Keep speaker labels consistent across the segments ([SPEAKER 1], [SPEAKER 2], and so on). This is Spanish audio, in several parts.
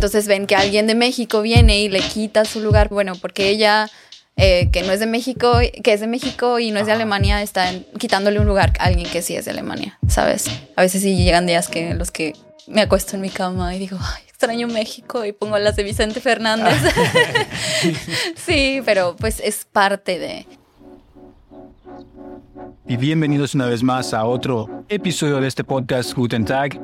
[SPEAKER 1] Entonces ven que alguien de México viene y le quita su lugar, bueno, porque ella eh, que no es de México, que es de México y no es de Alemania, está quitándole un lugar a alguien que sí es de Alemania, ¿sabes? A veces sí llegan días que los que me acuesto en mi cama y digo, ay, extraño México y pongo las de Vicente Fernández. sí, pero pues es parte de...
[SPEAKER 2] Y bienvenidos una vez más a otro episodio de este podcast Guten Tag.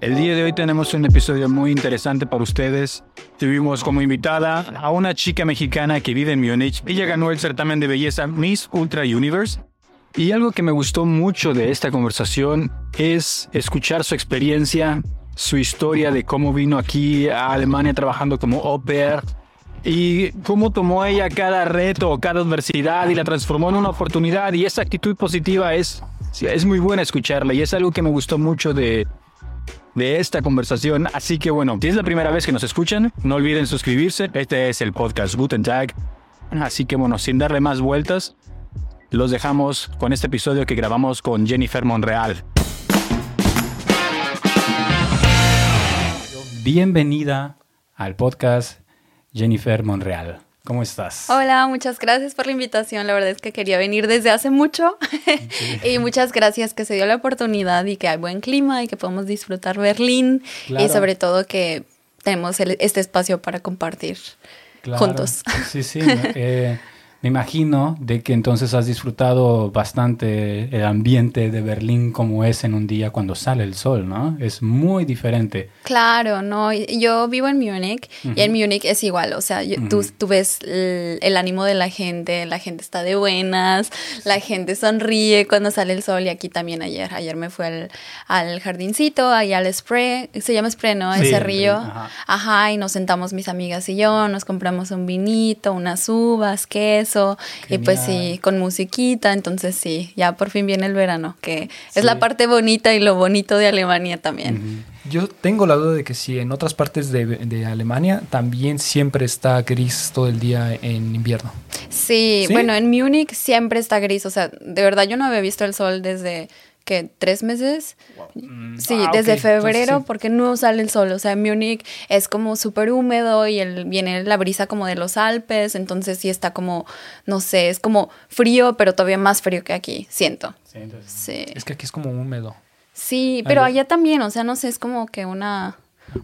[SPEAKER 2] El día de hoy tenemos un episodio muy interesante para ustedes. Tuvimos como invitada a una chica mexicana que vive en Múnich. Ella ganó el certamen de belleza Miss Ultra Universe. Y algo que me gustó mucho de esta conversación es escuchar su experiencia, su historia de cómo vino aquí a Alemania trabajando como au pair y cómo tomó ella cada reto, cada adversidad y la transformó en una oportunidad. Y esa actitud positiva es, es muy buena escucharla y es algo que me gustó mucho de, de esta conversación. Así que bueno, si es la primera vez que nos escuchan, no olviden suscribirse. Este es el podcast Guten Tag. Así que bueno, sin darle más vueltas, los dejamos con este episodio que grabamos con Jennifer Monreal. Bienvenida al podcast Jennifer Monreal. ¿Cómo estás?
[SPEAKER 1] Hola, muchas gracias por la invitación. La verdad es que quería venir desde hace mucho. y muchas gracias que se dio la oportunidad y que hay buen clima y que podemos disfrutar Berlín. Y sobre todo que tenemos este espacio para compartir juntos.
[SPEAKER 2] Sí, sí. eh, me imagino de que entonces has disfrutado bastante el ambiente de Berlín como es en un día cuando sale el sol, ¿no? Es muy diferente.
[SPEAKER 1] Claro, no. Yo vivo en Múnich y en Múnich es igual. O sea, tú, tú, ves el, ánimo de la gente, la gente está de buenas, la gente sonríe cuando sale el sol y aquí también ayer. Ayer me fui al, al jardincito, ahí al spray, se llama spray, ¿no? Ese río. Ajá. ajá, y nos sentamos mis amigas y yo, nos compramos un vinito, unas uvas, queso y pues sí, con musiquita, entonces sí, ya por fin viene el verano, que es la parte bonita y lo bonito de Alemania también.
[SPEAKER 3] Yo tengo la duda de que si en otras partes de, Alemania también siempre está gris todo el día en invierno.
[SPEAKER 1] Sí, sí, bueno, en Múnich siempre está gris, o sea, de verdad yo no había visto el sol desde que tres meses. Mm, sí, ah, desde febrero, porque no sale el sol. O sea, Múnich es como súper húmedo y el, viene la brisa como de los Alpes, entonces sí está como, no sé, es como frío, pero todavía más frío que aquí, siento.
[SPEAKER 3] Sí, Es que aquí es como húmedo.
[SPEAKER 1] Sí, pero allá también, o sea, no sé, es como que una,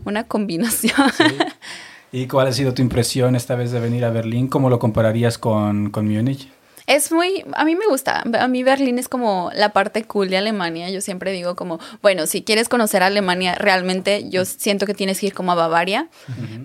[SPEAKER 1] una combinación.
[SPEAKER 2] ¿Y cuál ha sido tu impresión esta vez de venir a Berlín? ¿Cómo lo compararías con, con Múnich?
[SPEAKER 1] Es muy, a mí me gusta, a mí Berlín es como la parte cool de Alemania, yo siempre digo como, bueno, si quieres conocer Alemania realmente, yo siento que tienes que ir como a Bavaria,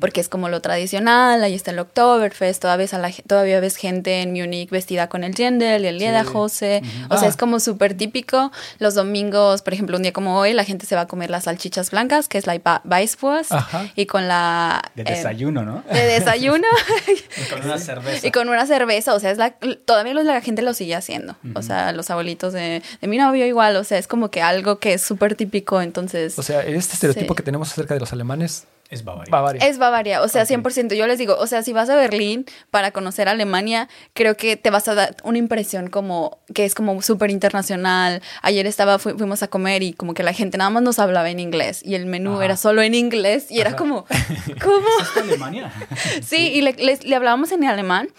[SPEAKER 1] porque es como lo tradicional, ahí está el Oktoberfest, todavía ves, a la, todavía ves gente en Múnich vestida con el Jendel y el Lederhose, o sea, es ah. como súper típico, los domingos, por ejemplo, un día como hoy, la gente se va a comer las salchichas blancas, que es la Weisswurst, y con la...
[SPEAKER 2] De eh, desayuno, ¿no?
[SPEAKER 1] De desayuno.
[SPEAKER 2] y con una cerveza.
[SPEAKER 1] Y con una cerveza, o sea, es la, todavía la gente lo sigue haciendo. O sea, los abuelitos de, mi novio igual. O sea, es como que algo que es súper típico. Entonces.
[SPEAKER 3] O sea, este estereotipo que tenemos acerca de los alemanes
[SPEAKER 2] es Bavaria.
[SPEAKER 1] Es Bavaria, o sea, 100%. Yo les digo, o sea, si vas a Berlín para conocer Alemania, creo que te vas a dar una impresión como que es como súper internacional. Ayer estaba, fuimos a comer y como que la gente nada más nos hablaba en inglés y el menú era solo en inglés y era como, ¿cómo?
[SPEAKER 2] ¿Es Alemania?
[SPEAKER 1] sí, y le, le, hablábamos en alemán,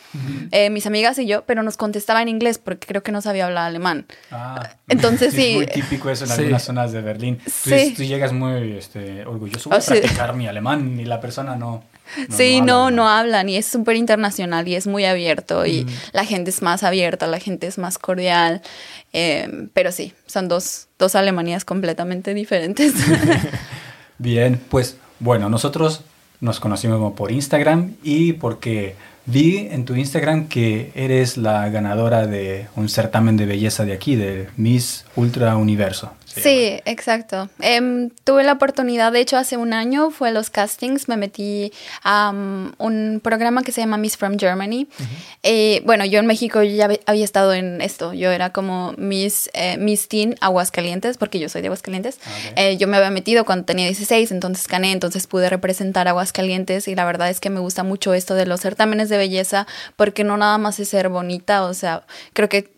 [SPEAKER 1] eh, mis amigas y yo, pero nos contestaba en inglés porque creo que no sabía hablar alemán. Ah, Entonces sí.
[SPEAKER 2] Es muy típico eso en algunas zonas de Berlín. Sí. Tú, llegas muy este, orgulloso de oh, practicar mi alemán y la persona no.
[SPEAKER 1] sí, no, no, hablan y es súper internacional y es muy abierto y la gente es más abierta, la gente es más cordial, em, pero sí, son dos, dos Alemanías completamente diferentes.
[SPEAKER 2] Bien, pues bueno, nosotros nos conocimos por Instagram y porque vi en tu Instagram que eres la ganadora de un certamen de belleza de aquí, de Miss Ultra Universo.
[SPEAKER 1] Sí, exacto. Em, tuve la oportunidad, de hecho, hace un año fue los castings, me metí a un programa que se llama Miss from Germany. Eh, bueno, yo en México ya había estado en esto, yo era como Miss, eh, Miss Teen Aguascalientes, porque yo soy de Aguascalientes. Ah, eh, yo me había metido cuando tenía 16, entonces gané, entonces pude representar Aguascalientes y la verdad es que me gusta mucho esto de los certámenes de belleza, porque no nada más es ser bonita, o sea, creo que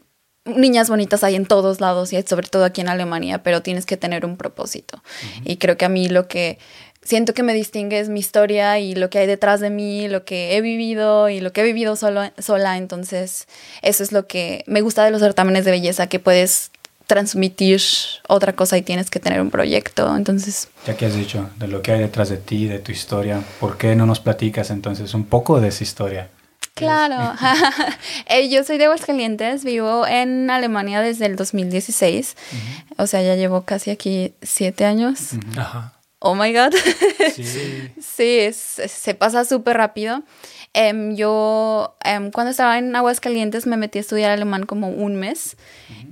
[SPEAKER 1] niñas bonitas hay en todos lados y sobre todo aquí en Alemania, pero tienes que tener un propósito. Y creo que a mí lo que siento que me distingue es mi historia y lo que hay detrás de mí, lo que he vivido y lo que he vivido solo, sola. Entonces, eso es lo que me gusta de los certámenes de belleza, que puedes transmitir otra cosa y tienes que tener un proyecto. Entonces.
[SPEAKER 2] Ya que has dicho de lo que hay detrás de ti, de tu historia, ¿por qué no nos platicas entonces un poco de esa historia?
[SPEAKER 1] Claro. Eh, yo soy de Aguascalientes, vivo en Alemania desde el 2016. O sea, ya llevo casi aquí siete años. Ajá. Oh my God. Sí, sí se pasa súper rápido. Em, yo em, cuando estaba en Aguascalientes me metí a estudiar alemán como un mes.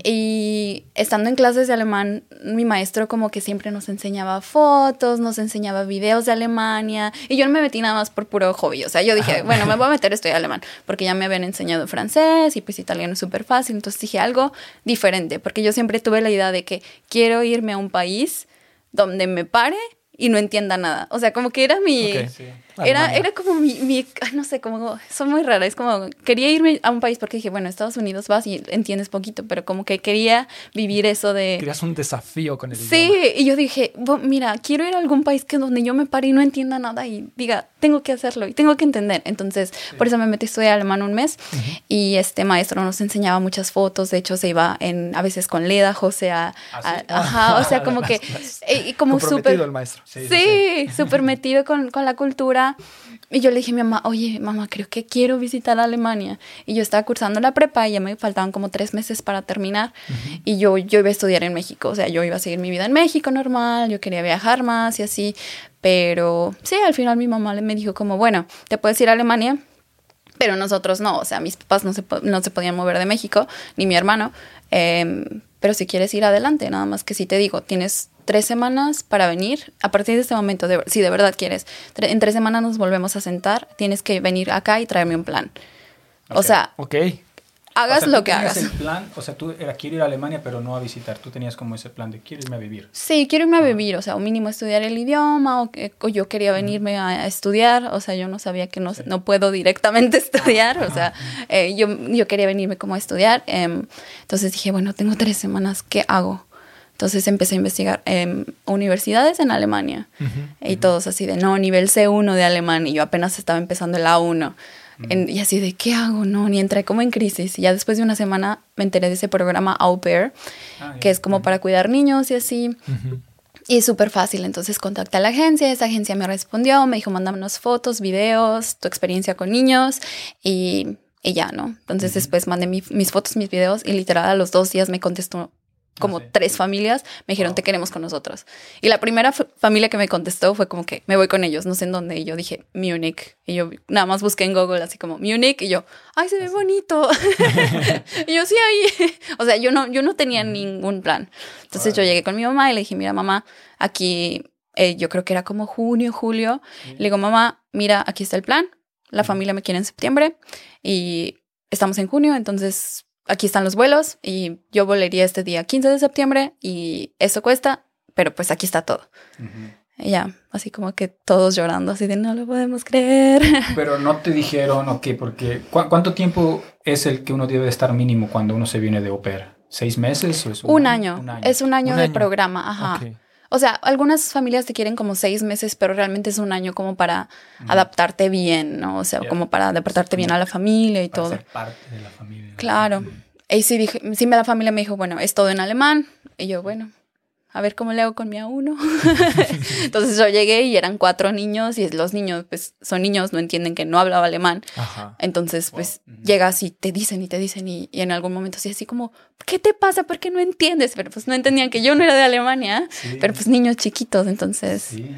[SPEAKER 1] Y estando en clases de alemán mi maestro como que siempre nos enseñaba fotos, nos enseñaba videos de Alemania. Y yo no me metí nada más por puro hobby, o sea, yo dije, bueno, me voy a meter a estudiar alemán porque ya me habían enseñado francés y pues italiano es súper fácil, entonces dije algo diferente porque yo siempre tuve la idea de que quiero irme a un país donde me pare y no entienda nada. O sea, como que era mi... Era, era como mi, no sé, como, son muy raras, es como, quería irme a un país porque dije, bueno, Estados Unidos vas y entiendes poquito, pero como que quería vivir eso de...
[SPEAKER 3] Querías un desafío con el
[SPEAKER 1] Sí, y yo dije, mira, quiero ir a algún país que donde yo me pare y no entienda nada y diga, tengo que hacerlo y tengo que entender. Entonces, por eso me metí a estudiar alemán un mes y este maestro nos enseñaba muchas fotos, de hecho se iba en, a veces con Leda, José, a, ¿Ah, ajá, o sea, como que, eh, como súper... el maestro. Sí, súper metido con, con la cultura y yo le dije a mi mamá, oye, mamá, creo que quiero visitar Alemania. Y yo estaba cursando la prepa y ya me faltaban como tres meses para terminar. Y yo, yo iba a estudiar en México, o sea, yo iba a seguir mi vida en México normal, yo quería viajar más y así. Pero sí, al final mi mamá me dijo como, bueno, te puedes ir a Alemania, pero nosotros no, o sea, mis papás no se, no se podían mover de México, ni mi hermano. Em, pero si quieres ir adelante, nada más que si te digo, tienes tres semanas para venir. A partir de este momento, si de verdad quieres, en tres semanas nos volvemos a sentar, tienes que venir acá y traerme un plan. O sea,
[SPEAKER 3] okay.
[SPEAKER 1] hagas lo que hagas.
[SPEAKER 2] el plan, o sea, tú era quiero ir a Alemania, pero no a visitar. Tú tenías como ese plan de quiero irme a vivir.
[SPEAKER 1] Sí, quiero irme a vivir, o sea, o mínimo estudiar el idioma, o, que, yo quería venirme a, estudiar, o sea, yo no sabía que no, no puedo directamente estudiar, o sea, eh, yo, yo quería venirme como a estudiar. Em, entonces dije, bueno, tengo tres semanas, ¿qué hago? Entonces empecé a investigar en universidades en Alemania y todos así de, no, nivel C1 de alemán y yo apenas estaba empezando el A1. y así de, ¿qué hago? No, ni entré como en crisis. Y ya después de una semana me enteré de ese programa Au Pair, ah, que es como para cuidar niños y así. Y es súper fácil, entonces contacté a la agencia, esa agencia me respondió, me dijo, mándanos fotos, videos, tu experiencia con niños y, y ya, ¿no? Entonces después mandé mis fotos, mis videos y literal a los dos días me contestó como ah, tres familias me dijeron, te queremos con nosotros. Y la primera familia que me contestó fue como que me voy con ellos, no sé en dónde. Y yo dije, Munich. Y yo nada más busqué en Google así como Munich. Y yo, ay, se ve bonito. y yo, sí, ahí. o sea, yo no, yo no tenía ningún plan. Entonces yo llegué con mi mamá y le dije, mira, mamá, aquí, eh, yo creo que era como junio, julio. Le digo, mamá, mira, aquí está el plan. La familia me quiere en septiembre y estamos en junio, entonces aquí están los vuelos y yo volaría este día 15 de septiembre y eso cuesta, pero pues aquí está todo. Y ya, así como que todos llorando, así de no lo podemos creer.
[SPEAKER 2] Pero no te dijeron, ok, porque ¿cuánto tiempo es el que uno debe estar mínimo cuando uno se viene de opera? ¿Seis meses? O es
[SPEAKER 1] un, año. Es un año de programa, ajá. O sea, algunas familias te quieren como seis meses, pero realmente es un año como para adaptarte bien, ¿no? O sea, como para adaptarte bien a la familia y todo.
[SPEAKER 2] Ser parte de la familia.
[SPEAKER 1] Claro. Y sí, dije, sí, la familia me dijo, bueno, es todo en alemán. Y yo, bueno, a ver cómo le hago con mi A1. Entonces yo llegué y eran cuatro niños y los niños, pues son niños, no entienden que no hablaba alemán. Entonces, pues llegas y te dicen y te dicen y, en algún momento así, así como, ¿qué te pasa? ¿Por qué no entiendes? Pero pues no entendían que yo no era de Alemania, pero pues niños chiquitos, entonces...
[SPEAKER 2] Sí,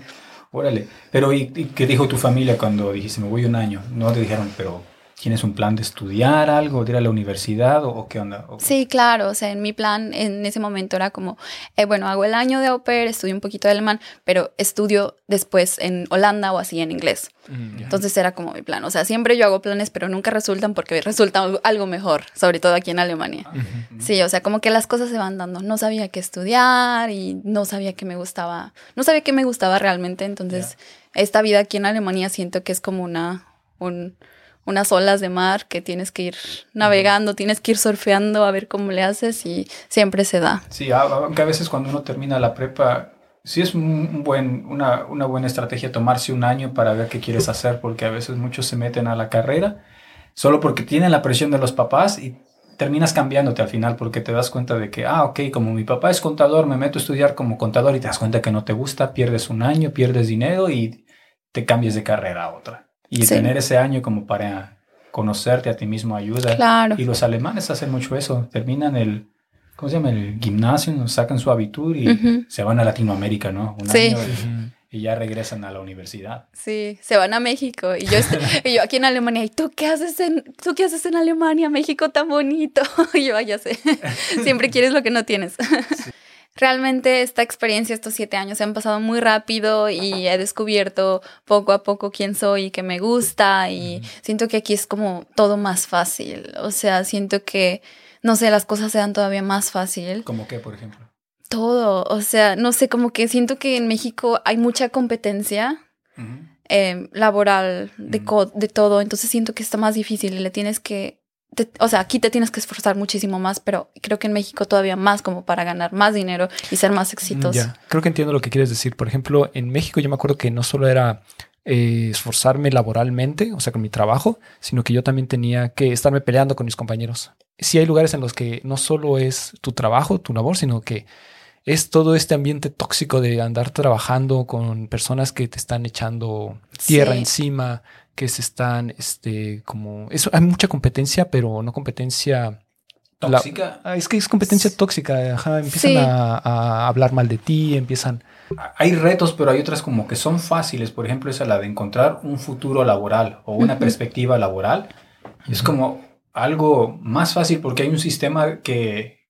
[SPEAKER 2] órale. Pero ¿y, ¿y, qué dijo tu familia cuando dijiste, me voy un año? No te dijeron, pero ¿Tienes un plan de estudiar algo, de ir a la universidad o, qué onda?
[SPEAKER 1] Sí, claro, o sea, en mi plan en ese momento era como, eh, bueno, hago el año de au pair, estudio un poquito de alemán, pero estudio después en Holanda o así en inglés. Mm, Entonces era como mi plan, o sea, siempre yo hago planes, pero nunca resultan porque resulta algo mejor, sobre todo aquí en Alemania. Sí, o sea, como que las cosas se van dando. No sabía qué estudiar y no sabía qué me gustaba, no sabía qué me gustaba realmente, entonces esta vida aquí en Alemania siento que es como una... Un, unas olas de mar que tienes que ir navegando, tienes que ir surfeando a ver cómo le haces y siempre se da.
[SPEAKER 2] Sí, aunque a veces cuando uno termina la prepa sí es un buen, una, una buena estrategia tomarse un año para ver qué quieres hacer, porque a veces muchos se meten a la carrera solo porque tienen la presión de los papás y terminas cambiándote al final porque te das cuenta de que, ah, ok, como mi papá es contador, me meto a estudiar como contador y te das cuenta que no te gusta, pierdes un año, pierdes dinero y te cambias de carrera a otra. Y tener ese año como para conocerte a ti mismo ayuda.
[SPEAKER 1] Claro.
[SPEAKER 2] Y los alemanes hacen mucho eso. Terminan el, ¿cómo se llama? El gimnasio, sacan su abitur y se van a Latinoamérica, ¿no? Un
[SPEAKER 1] sí.
[SPEAKER 2] año y, ya regresan a la universidad.
[SPEAKER 1] Sí, se van a México. Y yo, y yo aquí en Alemania, ¿y tú qué haces en, tú qué haces en Alemania? México tan bonito. y yo, ya sé, siempre quieres lo que no tienes. Sí. Realmente esta experiencia, estos siete años, se han pasado muy rápido y he descubierto poco a poco quién soy y qué me gusta y siento que aquí es como todo más fácil. O sea, siento que, no sé, las cosas se dan todavía más fácil.
[SPEAKER 2] ¿Cómo qué, por ejemplo?
[SPEAKER 1] Todo, o sea, no sé, como que siento que en México hay mucha competencia. eh, laboral, de, de todo, entonces siento que está más difícil y le tienes que o sea, aquí te tienes que esforzar muchísimo más, pero creo que en México todavía más como para ganar más dinero y ser más exitoso.
[SPEAKER 3] Ya, creo que entiendo lo que quieres decir. Por ejemplo, en México yo me acuerdo que no solo era eh, esforzarme laboralmente, o sea, con mi trabajo, sino que yo también tenía que estarme peleando con mis compañeros. Sí hay lugares en los que no solo es tu trabajo, tu labor, sino que es todo este ambiente tóxico de andar trabajando con personas que te están echando tierra sí. encima, que se están, este, como, eso, hay mucha competencia, pero no competencia
[SPEAKER 2] tóxica.
[SPEAKER 3] La, es que es competencia tóxica, Ajá, empiezan sí. a, a, hablar mal de ti, empiezan.
[SPEAKER 2] Hay retos, pero hay otras como que son fáciles. Por ejemplo, esa la de encontrar un futuro laboral o una uh -huh. perspectiva laboral. Uh -huh. Es como algo más fácil porque hay un sistema que,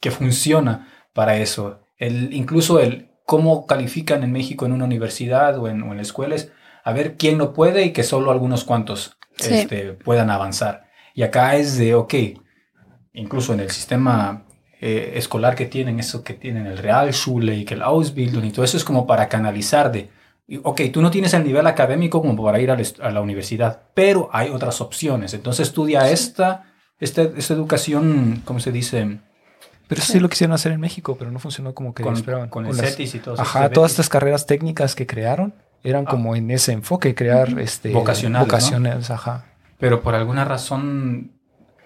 [SPEAKER 2] que funciona para eso. El, incluso el cómo califican en México en una universidad o en, o en la escuela es a ver quién no puede y que solo algunos cuantos sí. este, puedan avanzar. Y acá es de, ok, incluso en el sistema eh, escolar que tienen, eso que tienen el Realschule y que el Ausbildung y todo eso es como para canalizar de, ok, tú no tienes el nivel académico como para ir a, a la universidad, pero hay otras opciones. Entonces estudia sí. esta, esta, esta educación, ¿cómo se dice?
[SPEAKER 3] Pero eso sí lo quisieron hacer en México, pero no funcionó como que
[SPEAKER 2] con,
[SPEAKER 3] esperaban.
[SPEAKER 2] Con, con el las, CETIS y todo
[SPEAKER 3] Ajá, todas estas carreras técnicas que crearon eran ah. como en ese enfoque, crear este,
[SPEAKER 2] vocacionales.
[SPEAKER 3] ajá.
[SPEAKER 2] Pero por alguna razón,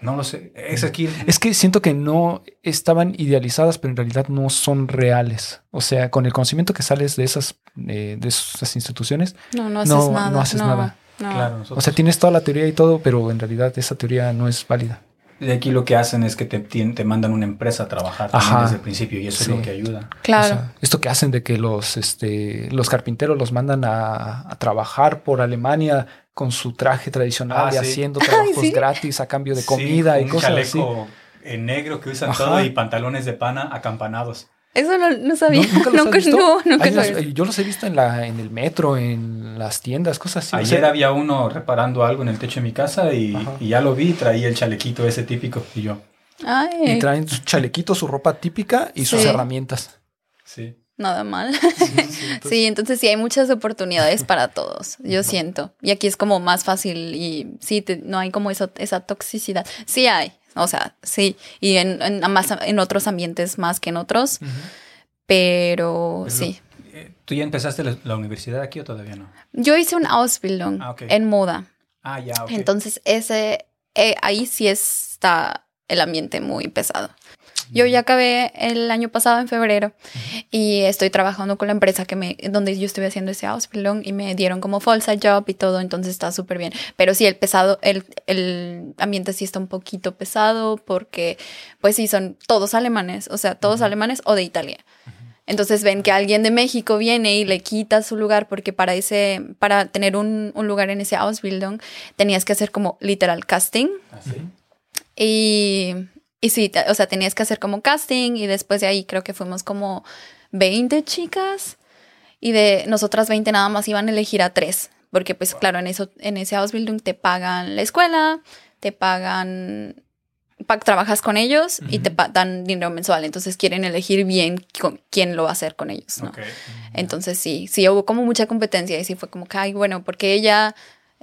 [SPEAKER 2] no lo sé. Es, aquí...
[SPEAKER 3] es que siento que no estaban idealizadas, pero en realidad no son reales. O sea, con el conocimiento que sales de esas, eh, de esas instituciones,
[SPEAKER 1] no, no haces nada.
[SPEAKER 3] No haces
[SPEAKER 1] no,
[SPEAKER 3] nada.
[SPEAKER 2] Claro, nosotros...
[SPEAKER 3] O sea, tienes toda la teoría y todo, pero en realidad esa teoría no es válida.
[SPEAKER 2] De aquí lo que hacen es que te, te mandan una empresa a trabajar desde el principio y eso sí. es lo que ayuda.
[SPEAKER 1] Claro.
[SPEAKER 3] O sea, esto que hacen de que los, este, los carpinteros los mandan a, a trabajar por Alemania con su traje tradicional
[SPEAKER 2] Ah,
[SPEAKER 3] y
[SPEAKER 2] sí.
[SPEAKER 3] haciendo trabajos
[SPEAKER 1] ¿sí?
[SPEAKER 3] gratis a cambio de comida y
[SPEAKER 2] un
[SPEAKER 3] cosas así.
[SPEAKER 2] chaleco en negro que usan
[SPEAKER 3] Ajá.
[SPEAKER 2] todo y pantalones de pana acampanados.
[SPEAKER 1] Eso no, no sabía.
[SPEAKER 3] ¿No- ¿Nunca los has
[SPEAKER 1] nunca,
[SPEAKER 3] visto?
[SPEAKER 1] no, nunca visto.
[SPEAKER 3] yo los he visto en, la, en el metro, en las tiendas, cosas así. O
[SPEAKER 2] Ayer
[SPEAKER 3] sea,
[SPEAKER 2] había uno reparando algo en el techo de mi casa y, y ya lo vi, traía el chalequito ese típico y yo,
[SPEAKER 1] Ay,
[SPEAKER 3] y traen su chalequito, su ropa típica y sus
[SPEAKER 1] Sí.
[SPEAKER 3] herramientas.
[SPEAKER 2] sí.
[SPEAKER 1] nada mal.
[SPEAKER 3] Sí, sí, entonces-
[SPEAKER 1] Sí, entonces sí hay muchas oportunidades para todos, yo siento. Y aquí es como más fácil y sí, te- no hay como eso, esa toxicidad. Sí hay, o sea, sí. Y en, en, más, en otros ambientes más que en otros, pero
[SPEAKER 2] Pero,
[SPEAKER 1] sí.
[SPEAKER 2] eh, ¿Tú ya empezaste la, la universidad aquí o todavía no?
[SPEAKER 1] Yo hice una Ausbildung
[SPEAKER 2] Ah,
[SPEAKER 1] en moda.
[SPEAKER 2] Ah, ya, ok.
[SPEAKER 1] Entonces, ese, eh, ahí sí está el ambiente muy pesado. Yo ya acabé el año pasado en febrero y estoy trabajando con la empresa que me, donde yo estuve haciendo ese Ausbildung y me dieron como falsa job y todo, entonces está súper bien. Pero sí, el pesado, el, el ambiente sí está un poquito pesado porque, pues sí, son todos alemanes, o sea, todos alemanes o de Italia. Entonces ven que alguien de México viene y le quita su lugar porque para ese, para tener un, un lugar en ese Ausbildung tenías que hacer como literal casting
[SPEAKER 2] Así.
[SPEAKER 1] y, y sí, o sea, tenías que hacer como casting y después de ahí creo que fuimos como 20 chicas y de nosotras 20 nada más iban a elegir a tres, porque pues claro, en eso en ese Ausbildung te pagan la escuela, te pagan pa- trabajas con ellos y te dan dinero mensual, entonces quieren elegir bien con quién lo va a hacer con ellos, ¿no? Entonces sí, sí hubo como mucha competencia y sí fue como que, ay, bueno, porque ella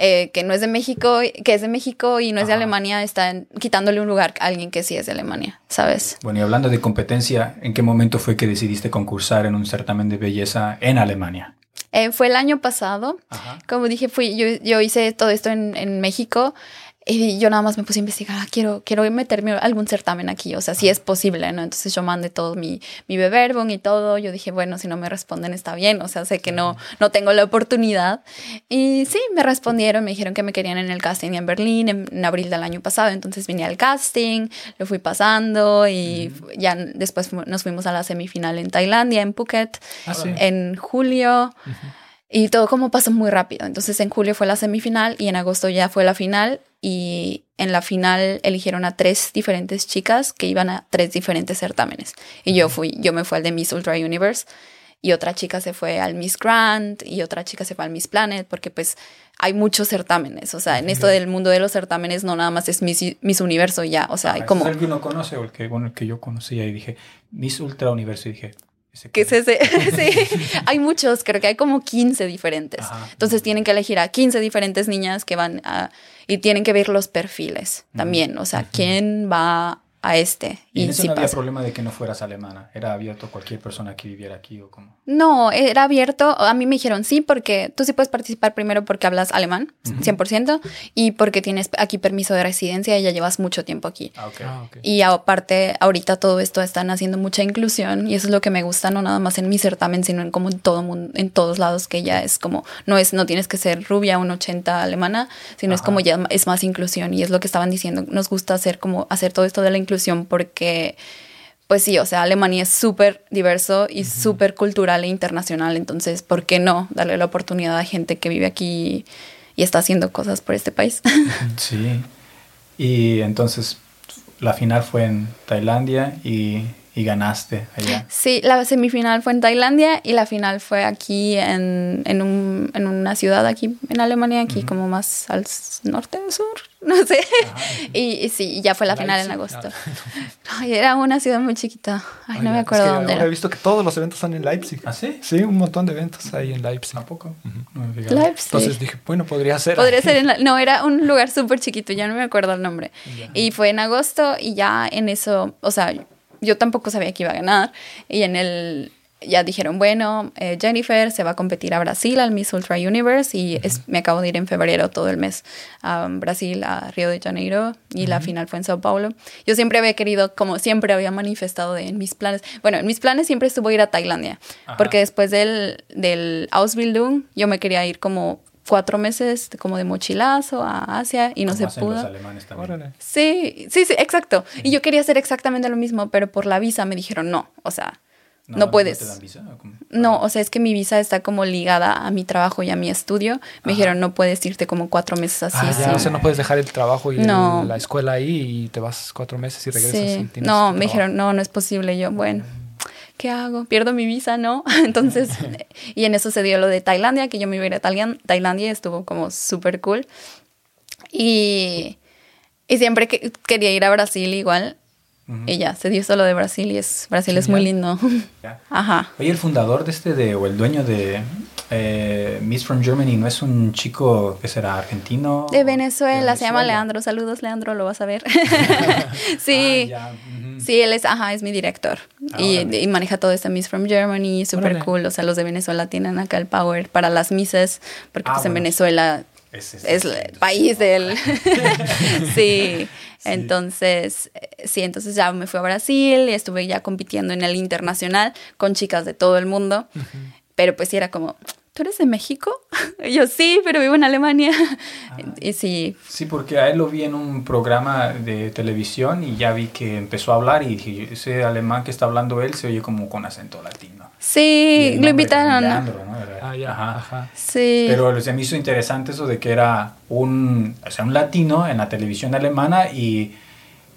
[SPEAKER 1] eh, que no es de México, que es de México y no es de. Alemania, están quitándole un lugar a alguien que sí es de Alemania, ¿sabes?
[SPEAKER 2] Bueno, y hablando de competencia, ¿en qué momento fue que decidiste concursar en un certamen de belleza en Alemania?
[SPEAKER 1] Eh, fue el año pasado.
[SPEAKER 2] Ajá.
[SPEAKER 1] Como dije, fui, yo, yo hice todo esto en, en México y yo nada más me puse a investigar, ah, quiero, quiero meterme algún certamen aquí, o sea, si es posible, ¿no? Entonces yo mandé todo mi, mi beberbon y todo, yo dije, bueno, si no me responden está bien, o sea, sé que no, no tengo la oportunidad. Y sí, me respondieron, me dijeron que me querían en el casting en Berlín en, en abril del año pasado, entonces vine al casting, lo fui pasando y ya después nos fuimos a la semifinal en Tailandia, en Phuket,
[SPEAKER 3] Ah, sí.
[SPEAKER 1] en julio. Y todo como pasó muy rápido. Entonces en julio fue la semifinal y en agosto ya fue la final. Y en la final eligieron a tres diferentes chicas que iban a tres diferentes certámenes. Y yo fui, yo me fui al de Miss Ultra Universe. Y otra chica se fue al Miss Grand y otra chica se fue al Miss Planet porque pues hay muchos certámenes. O sea, en esto del mundo de los certámenes no nada más es Miss, Miss Universo ya. O sea, hay
[SPEAKER 2] Ah,
[SPEAKER 1] como...
[SPEAKER 2] ¿Es el que uno conoce o el que, bueno, el que yo conocía y dije, Miss Ultra Universo y dije, ¿ese
[SPEAKER 1] ¿Qué
[SPEAKER 2] cuál
[SPEAKER 1] es ese? sí, hay muchos, creo que hay como 15 diferentes.
[SPEAKER 2] Ajá.
[SPEAKER 1] Entonces tienen que elegir a 15 diferentes niñas que van a... Y tienen que ver los perfiles también, o sea, quién va a este.
[SPEAKER 2] Y
[SPEAKER 1] Y,
[SPEAKER 2] en eso
[SPEAKER 1] si
[SPEAKER 2] no había
[SPEAKER 1] pasa.
[SPEAKER 2] problema de que no fueras alemana. Era abierto a cualquier persona que viviera aquí o como.
[SPEAKER 1] No, era abierto. A mí me dijeron sí, porque tú sí puedes participar primero porque hablas alemán, 100%, y porque tienes aquí permiso de residencia y ya llevas mucho tiempo aquí.
[SPEAKER 2] Ah, ok.
[SPEAKER 3] Ah, ok.
[SPEAKER 1] Y aparte, ahorita todo esto están haciendo mucha inclusión y eso es lo que me gusta, no nada más en mi certamen, sino en como en todo mundo, en todos lados, que ya es como, no es, no tienes que ser rubia, un 80 alemana, sino es
[SPEAKER 2] Ajá.
[SPEAKER 1] como ya es más inclusión y es lo que estaban diciendo. Nos gusta hacer como, hacer todo esto de la inclusión porque, pues sí, o sea, Alemania es súper diverso y súper cultural e internacional, entonces, ¿por qué no darle la oportunidad a gente que vive aquí y está haciendo cosas por este país?
[SPEAKER 2] Sí. Y entonces la final fue en Tailandia y, y ganaste allá.
[SPEAKER 1] Sí, la semifinal fue en Tailandia y la final fue aquí en, en, un- en una ciudad aquí en Alemania, aquí como más al norte o sur, no sé. Y, y sí, ya fue la final en
[SPEAKER 3] Leipzig.
[SPEAKER 1] agosto. Ay, era una ciudad muy chiquita. Ay, no me acuerdo
[SPEAKER 3] es que
[SPEAKER 1] dónde
[SPEAKER 3] ahora he
[SPEAKER 1] era.
[SPEAKER 3] visto que todos los eventos son en Leipzig.
[SPEAKER 2] ¿Ah, sí?
[SPEAKER 3] Sí, un montón de eventos ahí en Leipzig.
[SPEAKER 2] ¿A poco? No me.
[SPEAKER 1] Leipzig.
[SPEAKER 3] Entonces dije, bueno, podría ser.
[SPEAKER 1] Podría
[SPEAKER 3] ahí.
[SPEAKER 1] ser en la- no, era un lugar súper chiquito, ya no me acuerdo el nombre.
[SPEAKER 3] Ya.
[SPEAKER 1] Y fue en agosto y ya en eso, o sea, yo tampoco sabía que iba a ganar. Y en el, ya dijeron, bueno, eh, Jennifer se va a competir a Brasil, al Miss Ultra Universe, y es- me acabo de ir en febrero todo el mes a Brasil, a Río de Janeiro, y la final fue en Sao Paulo. Yo siempre había querido, como siempre había manifestado en mis planes, bueno, en mis planes siempre estuvo ir a Tailandia,
[SPEAKER 2] Ajá.
[SPEAKER 1] porque después del, del Ausbildung yo me quería ir como cuatro meses como de mochilazo a Asia y no
[SPEAKER 2] Como
[SPEAKER 1] se
[SPEAKER 2] hacen los
[SPEAKER 1] pudo.
[SPEAKER 2] alemanes también.
[SPEAKER 3] Órale.
[SPEAKER 1] Sí, sí, sí, exacto. Y yo quería hacer exactamente lo mismo, pero por la visa me dijeron no, o sea, no, puedes.
[SPEAKER 2] te dan visa? ¿O cómo?
[SPEAKER 1] No, o sea, es que mi visa está como ligada a mi trabajo y a mi estudio. Me dijeron, no puedes irte como cuatro meses así.
[SPEAKER 3] Ah, ya,
[SPEAKER 1] sin-
[SPEAKER 3] o sea, no puedes dejar el trabajo y el-
[SPEAKER 1] No.
[SPEAKER 3] la escuela ahí y te vas cuatro meses y regresas. y
[SPEAKER 1] Sí.
[SPEAKER 3] tienes
[SPEAKER 1] No, me
[SPEAKER 3] trabajo.
[SPEAKER 1] dijeron, no, no es posible. Yo, bueno, ¿qué hago? ¿Pierdo mi visa? No. Entonces, y en eso se dio lo de Tailandia, que yo me iba a ir a Tailan- Tailandia y estuvo como súper cool. Y, y siempre que, quería ir a Brasil igual. Y ya, se dio solo de Brasil y es, Brasil es muy lindo.
[SPEAKER 2] Ya.
[SPEAKER 1] Ajá.
[SPEAKER 2] Oye, el fundador de este, de, o el dueño de eh, Miss from Germany, ¿no es un chico que será argentino?
[SPEAKER 1] De Venezuela, se llama? Leandro. Saludos, Leandro, lo vas a ver.
[SPEAKER 2] Ah,
[SPEAKER 1] sí.
[SPEAKER 2] ya, ujú.
[SPEAKER 1] Sí, él es, ajá, es mi director.
[SPEAKER 2] Ah,
[SPEAKER 1] y, maneja todo este Miss from Germany, súper cool. O sea, los de Venezuela tienen acá el power para las misses, porque
[SPEAKER 2] Ah,
[SPEAKER 1] pues en. Venezuela
[SPEAKER 2] Es, es-
[SPEAKER 1] es
[SPEAKER 2] es-
[SPEAKER 1] el país del... sí. Entonces, eh, sí, entonces ya me fui a Brasil y estuve ya compitiendo en el internacional con chicas de todo el mundo. Pero pues sí era como, ¿tú eres de México? Y yo sí, pero vivo en Alemania.
[SPEAKER 2] Ah.
[SPEAKER 1] Y sí,
[SPEAKER 2] Sí, porque a él lo vi en un programa de televisión y ya vi que empezó a hablar y dije, ese alemán que está hablando él se oye como con acento latino.
[SPEAKER 1] Sí, lo invitaron.
[SPEAKER 2] Leandro, ¿no?
[SPEAKER 3] Ah, ya.
[SPEAKER 2] Ajá.
[SPEAKER 3] Ajá.
[SPEAKER 1] Sí.
[SPEAKER 2] Pero se me hizo interesante eso de que era un, o sea, un latino en la televisión alemana y,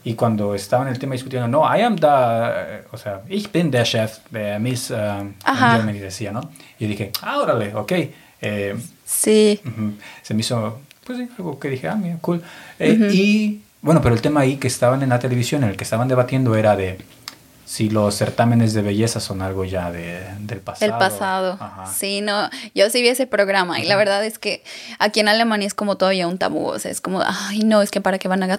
[SPEAKER 2] y cuando estaba en el tema discutiendo, no, I am the, o sea, ich bin der Chef de Miss um,
[SPEAKER 1] Ajá.
[SPEAKER 2] Germany, decía, ¿no? Y dije, ah, órale, ok. Eh,
[SPEAKER 1] Sí.
[SPEAKER 2] ujú. Se me hizo, pues sí, algo que dije, ah, mira, cool. Eh, Y bueno, pero el tema ahí que estaban en la televisión, en el que estaban debatiendo era de si los certámenes de belleza son algo ya de, del pasado.
[SPEAKER 1] Del pasado. Sí, no, yo sí vi ese programa y la verdad es que aquí en Alemania es como todavía un tabú, o sea, es como, ay, no, es que para qué van a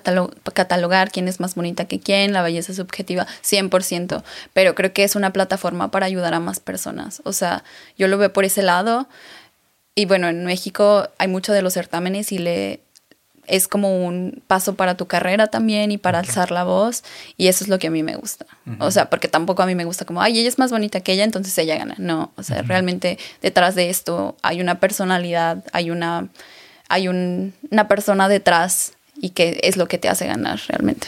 [SPEAKER 1] catalogar quién es más bonita que quién, la belleza es subjetiva, 100%, pero creo que es una plataforma para ayudar a más personas, o sea, yo lo veo por ese lado. Y bueno, en México hay mucho de los certámenes y le es como un paso para tu carrera también y para alzar la voz y eso es lo que a mí me gusta. O sea, porque tampoco a mí me gusta como, ay, ella es más bonita que ella, entonces ella gana. No, o sea, realmente detrás de esto hay una personalidad, hay una hay una persona detrás y que es lo que te hace ganar realmente.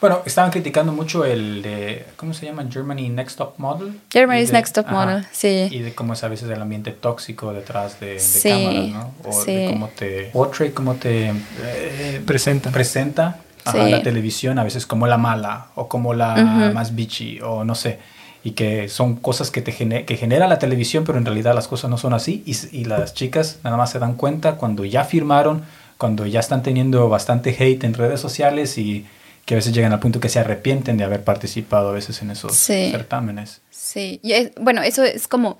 [SPEAKER 2] Bueno, estaban criticando mucho el de, ¿cómo se llama? Germany Next Top Model.
[SPEAKER 1] Germany's Next Top Model, sí.
[SPEAKER 2] Y de cómo es a veces el ambiente tóxico detrás de, de cámaras, ¿no? O de cómo te, portray, cómo te eh, presenta. Presenta a la televisión, a veces como la mala o como la más bitchy o no sé. Y que son cosas que, te que genera la televisión, pero en realidad las cosas no son así. Y, y las chicas nada más se dan cuenta cuando ya firmaron, cuando ya están teniendo bastante hate en redes sociales y que a veces llegan al punto que se arrepienten de haber participado a veces en esos certámenes.
[SPEAKER 1] Sí, y bueno, eso es como,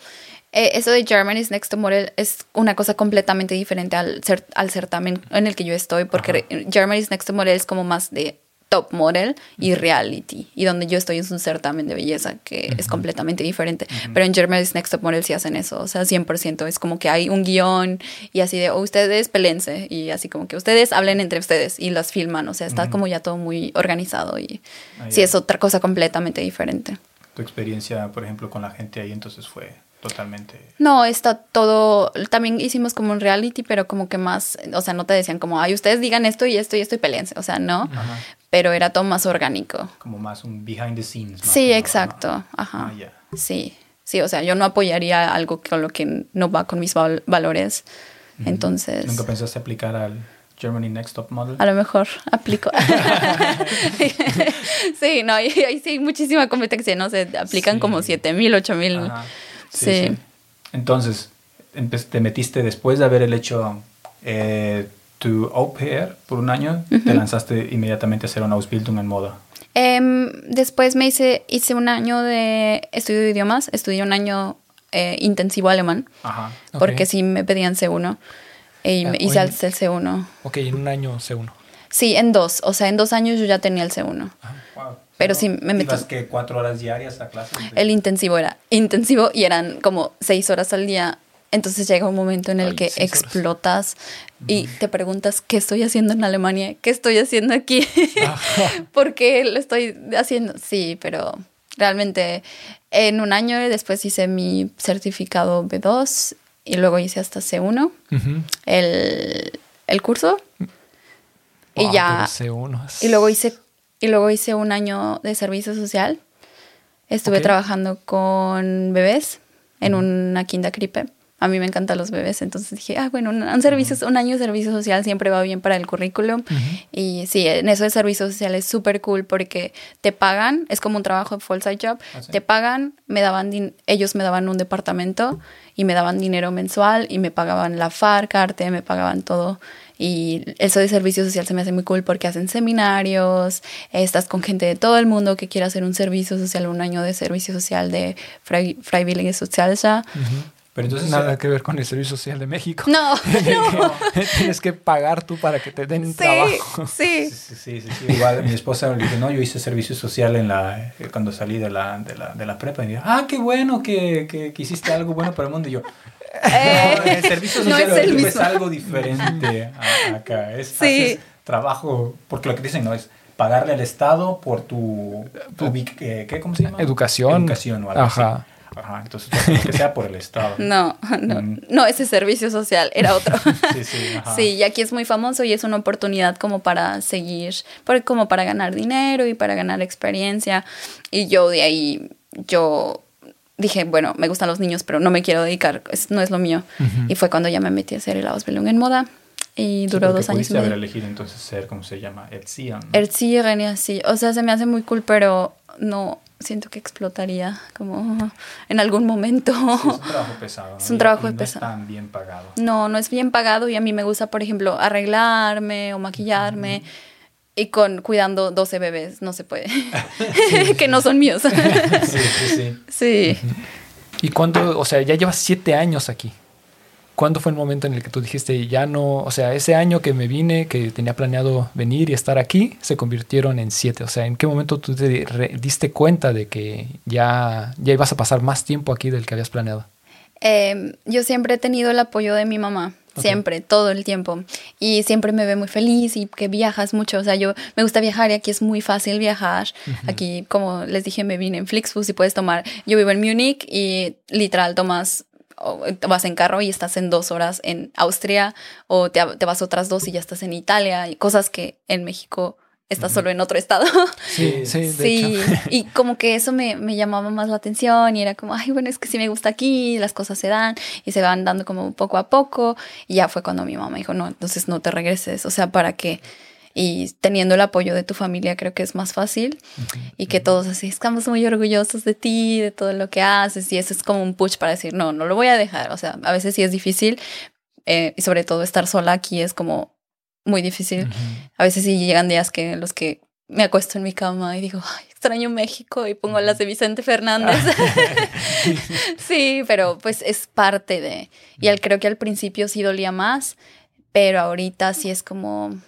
[SPEAKER 1] eh, eso de Germany's Next to Model es una cosa completamente diferente al, al certamen en el que yo estoy, porque Germany's Next to Model es como más de top model y reality. Y donde yo estoy es un certamen de belleza que es completamente diferente. Pero en Germany's Next Top Model sí hacen eso, o sea, 100%. Es como que hay un guion y así de, oh, ustedes pelense y así como que ustedes hablen entre ustedes y las filman. O sea, está como ya todo muy organizado y ah, sí es otra cosa completamente diferente.
[SPEAKER 2] Tu experiencia, por ejemplo, con la gente ahí entonces fue totalmente.
[SPEAKER 1] No, está todo. También hicimos como un reality, pero como que más. O sea, no te decían como, ay, ustedes digan esto y esto y esto y peleense. O sea, no. Pero era todo más orgánico.
[SPEAKER 2] Como más un behind the scenes.
[SPEAKER 1] sí, exacto. Ajá. Ah, sí. Sí, o sea, yo no apoyaría algo con lo que no va con mis valores. Entonces.
[SPEAKER 2] ¿Nunca pensaste aplicar al Germany Next Top Model?
[SPEAKER 1] A lo mejor aplico. sí, no, ahí, sí hay muchísima competencia, ¿no? Se aplican como 7000, 8000. Ajá. Sí,
[SPEAKER 2] Entonces, te metiste después de haber el hecho eh, tu au pair por un año, te lanzaste inmediatamente a hacer una Ausbildung en moda.
[SPEAKER 1] Em, después me hice, hice un año de estudio de idiomas, estudié un año eh, intensivo alemán, Ajá. porque sí me pedían C1 y me ah, hice el C1.
[SPEAKER 3] Ok, en un año C1.
[SPEAKER 1] Sí, en dos, o sea, en dos años yo ya tenía el C1. wow. Pero sí me metí.
[SPEAKER 2] ¿Ibas que cuatro horas diarias a clase?
[SPEAKER 1] El intensivo era intensivo y eran como seis horas al día. Entonces llega un momento en el que explotas y te preguntas, ¿qué estoy haciendo en Alemania? ¿Qué estoy haciendo aquí? ¿Por qué lo estoy haciendo? Sí, pero realmente en un año después hice mi certificado B2 y luego hice hasta C1, el, el, curso. y ya. Y luego hice y luego hice un año de servicio social. Estuve trabajando con bebés en una quinta cripe. A mí me encantan los bebés, entonces dije, ah, bueno, un, servicio, un año de servicio social siempre va bien para el currículum. Y sí, en eso de servicio social es súper cool porque te pagan, es como un trabajo de full side job, ah, te pagan, me daban ellos me daban un departamento y me daban dinero mensual y me pagaban la FARC, arte, me pagaban todo. Y eso de servicio social se me hace muy cool porque hacen seminarios, estás con gente de todo el mundo que quiere hacer un servicio social, un año de servicio social de Freiwillige Sozialsa.
[SPEAKER 3] Pero entonces nada que ver con el Servicio Social de México.
[SPEAKER 1] No, no.
[SPEAKER 3] Tienes que pagar tú para que te den un trabajo.
[SPEAKER 1] Sí.
[SPEAKER 2] Sí, sí, sí, Igual mi esposa me dijo, no, yo hice servicio social en la, cuando salí de la, de la, de la prepa. Y dijo, ah, qué bueno que, que, que, hiciste algo bueno para el mundo. Y yo, eh, el servicio social es, algo diferente acá. Es sí. trabajo, porque lo que dicen no es pagarle al Estado por tu, eh, ¿qué, ¿cómo se llama?
[SPEAKER 3] Educación.
[SPEAKER 2] Educación o algo Ajá. Ajá, entonces que sea por el Estado.
[SPEAKER 1] No, no, mm. no, ese servicio social era otro. sí, sí, ajá. sí, y aquí es muy famoso y es una oportunidad como para seguir, como para ganar dinero y para ganar experiencia. Y yo de ahí, yo dije, bueno, me gustan los niños, pero no me quiero dedicar, no es lo mío. Y fue cuando ya me metí a hacer el Ausbildung en moda. Y duró dos años.
[SPEAKER 2] Y haber elegido entonces ser, ¿cómo se llama? Erziehern.
[SPEAKER 1] Erziehern, sí. O sea, se me hace muy cool, pero no siento que explotaría como en algún momento. es
[SPEAKER 2] un trabajo pesado.
[SPEAKER 1] Es un trabajo
[SPEAKER 2] no
[SPEAKER 1] pesado.
[SPEAKER 2] No es tan bien pagado.
[SPEAKER 1] No, no es bien pagado y a mí me gusta, por ejemplo, arreglarme o maquillarme y con cuidando 12 bebés, no se puede. que no son míos.
[SPEAKER 2] sí, sí, sí.
[SPEAKER 1] Sí.
[SPEAKER 3] ¿Y cuándo, o sea, ya llevas siete años aquí? ¿Cuándo fue el momento en el que tú dijiste, ya no, o sea, ese año que me vine, que tenía planeado venir y estar aquí, se convirtieron en siete? O sea, ¿en qué momento tú te diste cuenta de que ya, ya ibas a pasar más tiempo aquí del que habías planeado?
[SPEAKER 1] Eh, yo siempre he tenido el apoyo de mi mamá, siempre, todo el tiempo. Y siempre me ve muy feliz y que viajas mucho. O sea, yo me gusta viajar y aquí es muy fácil viajar. Aquí, como les dije, me vine en Flixbus y puedes tomar. Yo vivo en Múnich y literal tomas. O vas en carro y estás en dos horas en Austria o te, te vas otras dos y ya estás en Italia y cosas que en México estás solo en otro estado.
[SPEAKER 3] Sí, sí, de
[SPEAKER 1] Sí,
[SPEAKER 3] hecho.
[SPEAKER 1] y como que eso me, me llamaba más la atención y era como, ay, bueno, es que sí me gusta aquí, las cosas se dan y se van dando como poco a poco. Y ya fue cuando mi mamá dijo, no, entonces no te regreses, o sea, ¿para qué? Y teniendo el apoyo de tu familia creo que es más fácil y que todos así estamos muy orgullosos de ti, de todo lo que haces y eso es como un push para decir, no, no lo voy a dejar. O sea, a veces sí es difícil eh, y sobre todo estar sola aquí es como muy difícil. A veces sí llegan días que los que me acuesto en mi cama y digo, ay, extraño México y pongo las de Vicente Fernández. sí, pero pues es parte de... Y al, creo que al principio sí dolía más, pero ahorita sí es como...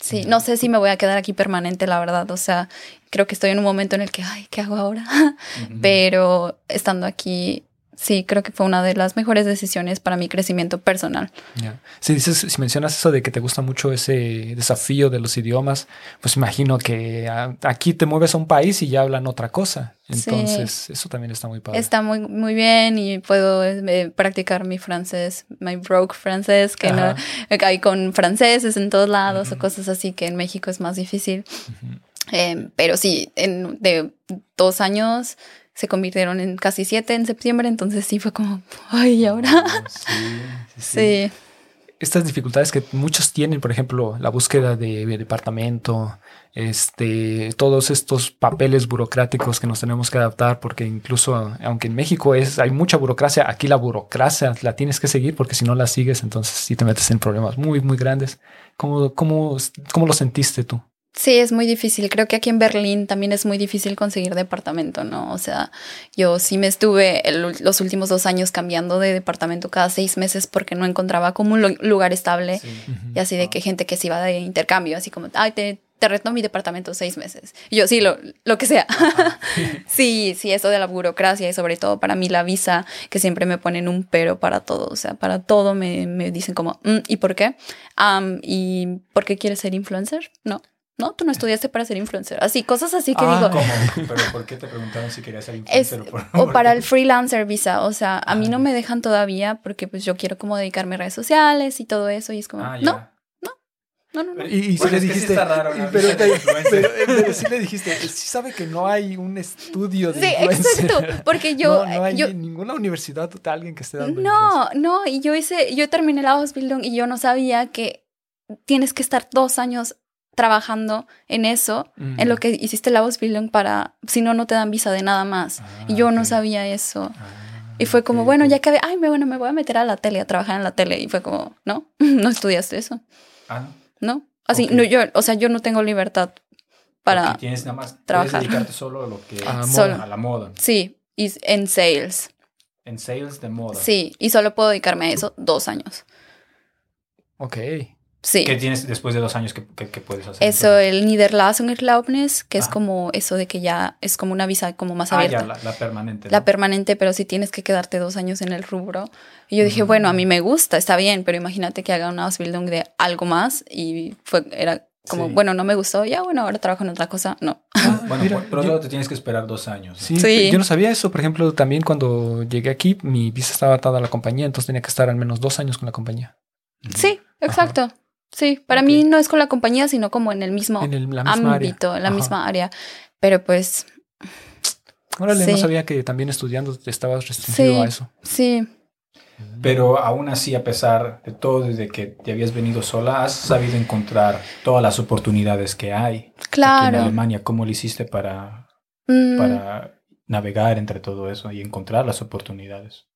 [SPEAKER 1] Sí, no sé si me voy a quedar aquí permanente, la verdad. O sea, creo que estoy en un momento en el que, ay, ¿qué hago ahora? Pero estando aquí, sí, creo que fue una de las mejores decisiones para mi crecimiento personal.
[SPEAKER 3] Ya. Si dices, si mencionas eso de que te gusta mucho ese desafío de los idiomas, pues imagino que a- aquí te mueves a un país y ya hablan otra cosa.
[SPEAKER 1] Sí.
[SPEAKER 3] Entonces, eso también está muy padre.
[SPEAKER 1] Está muy, muy bien y puedo eh, practicar mi francés, my broke francés, que no, hay con franceses en todos lados o cosas así que en México es más difícil. Eh, pero sí, en, de dos años se convirtieron en casi siete en septiembre, entonces sí fue como, ay, ¿y ahora?
[SPEAKER 2] Sí, sí, sí.
[SPEAKER 1] Sí,
[SPEAKER 3] Estas dificultades que muchos tienen, por ejemplo, la búsqueda de, de departamento, este, todos estos papeles burocráticos que nos tenemos que adaptar, porque incluso, aunque en México es, hay mucha burocracia, aquí la burocracia la tienes que seguir, porque si no la sigues, entonces sí te metes en problemas muy, muy grandes. ¿Cómo, cómo, cómo lo sentiste tú?
[SPEAKER 1] Sí, es muy difícil. Creo que aquí en Berlín también es muy difícil conseguir departamento, ¿no? O sea, yo sí me estuve el- los últimos dos años cambiando de departamento cada seis meses porque no encontraba como un lu- lugar estable. Y así de que gente que se iba de intercambio, así como, ay, te, te reto mi departamento seis meses. Y yo, sí, lo, lo que sea. sí, sí, eso de la burocracia y sobre todo para mí la visa, que siempre me ponen un pero para todo. O sea, para todo me, me dicen como, "Mm, ¿y por qué? Am, ¿Y por qué quieres ser influencer? No. No, tú no estudiaste para ser influencer. Así, cosas así que
[SPEAKER 3] Ah,
[SPEAKER 1] digo.
[SPEAKER 2] ¿Cómo? ¿Pero por qué te preguntaron si querías ser
[SPEAKER 1] Es,
[SPEAKER 2] influencer? por-
[SPEAKER 1] o para el freelancer visa, o sea, a mí no me dejan todavía porque pues yo quiero como dedicarme a redes sociales y todo eso y es como,
[SPEAKER 2] Ah,
[SPEAKER 1] no, no, no, no.
[SPEAKER 3] Y, y
[SPEAKER 2] Bueno,
[SPEAKER 3] sí le
[SPEAKER 2] es que sí
[SPEAKER 3] dijiste,
[SPEAKER 2] está raro,
[SPEAKER 3] pero, pero-
[SPEAKER 2] influencer.
[SPEAKER 3] pero- pero sí le dijiste, sí sabe que no hay un estudio de
[SPEAKER 1] Sí,
[SPEAKER 3] influencer.
[SPEAKER 1] exacto, porque yo,
[SPEAKER 3] no, no hay
[SPEAKER 1] yo,
[SPEAKER 3] ni- ninguna universidad de alguien que esté dando
[SPEAKER 1] no, no, y yo hice, yo terminé la Ausbildung y yo no sabía que tienes que estar dos años trabajando en eso,
[SPEAKER 3] Mm.
[SPEAKER 1] en lo que hiciste la Ausbildung para, si no, no te dan visa de nada más. y yo no sabía eso.
[SPEAKER 2] Ah,
[SPEAKER 1] Y fue como, bueno, ya que, ay, me- bueno, me voy a meter a la tele, a trabajar en la tele. Y fue como, no, no estudiaste eso,
[SPEAKER 2] Ah,
[SPEAKER 1] ¿no? Así,
[SPEAKER 2] Ok.
[SPEAKER 1] no, yo, o sea, yo no tengo libertad para,
[SPEAKER 2] tienes nada más
[SPEAKER 1] trabajar.
[SPEAKER 2] Dedicarte solo a lo que
[SPEAKER 3] A la
[SPEAKER 1] Solo.
[SPEAKER 2] a la moda.
[SPEAKER 1] sí, y en sales.
[SPEAKER 2] En sales de moda.
[SPEAKER 1] Sí, y solo puedo dedicarme a eso dos años.
[SPEAKER 3] Ok.
[SPEAKER 1] Sí.
[SPEAKER 2] ¿Qué tienes después de dos años que, que- que puedes hacer?
[SPEAKER 1] Eso, el Niederlassungserlaubnis, que es
[SPEAKER 2] Ah.
[SPEAKER 1] como eso de que ya es como una visa como más
[SPEAKER 2] Ah,
[SPEAKER 1] abierta.
[SPEAKER 2] ya, la, la permanente.
[SPEAKER 1] la
[SPEAKER 2] ¿no?
[SPEAKER 1] permanente, pero si tienes que quedarte dos años en el rubro. Y yo dije,
[SPEAKER 2] Mm.
[SPEAKER 1] bueno, a mí me gusta, está bien, pero imagínate que haga una Ausbildung de algo más y fue, era como,
[SPEAKER 2] Sí.
[SPEAKER 1] bueno, no me gustó, ya bueno, ahora trabajo en otra cosa. No.
[SPEAKER 3] Ah,
[SPEAKER 2] Bueno,
[SPEAKER 3] mira,
[SPEAKER 2] pero
[SPEAKER 3] yo-
[SPEAKER 2] solo te tienes que esperar dos años. ¿no?
[SPEAKER 3] Sí,
[SPEAKER 1] Sí.
[SPEAKER 3] yo no sabía eso. Por ejemplo, también cuando llegué aquí, mi visa estaba atada a la compañía, entonces tenía que estar al menos dos años con la compañía.
[SPEAKER 1] Sí, exacto. Sí, para
[SPEAKER 3] Ok.
[SPEAKER 1] mí no es con la compañía, sino como en el mismo
[SPEAKER 3] En el- la misma área.
[SPEAKER 1] ámbito, en la
[SPEAKER 3] Ajá.
[SPEAKER 1] misma área. Pero pues
[SPEAKER 3] Órale, no
[SPEAKER 1] Sí.
[SPEAKER 3] sabía que también estudiando estabas restringido
[SPEAKER 1] Sí.
[SPEAKER 3] a eso.
[SPEAKER 1] sí,
[SPEAKER 2] Pero aún así, a pesar de todo, desde que te habías venido sola, has sabido encontrar todas las oportunidades que hay aquí en. Alemania. ¿Cómo lo hiciste para,
[SPEAKER 1] Mm,
[SPEAKER 2] para navegar entre todo eso y encontrar las oportunidades?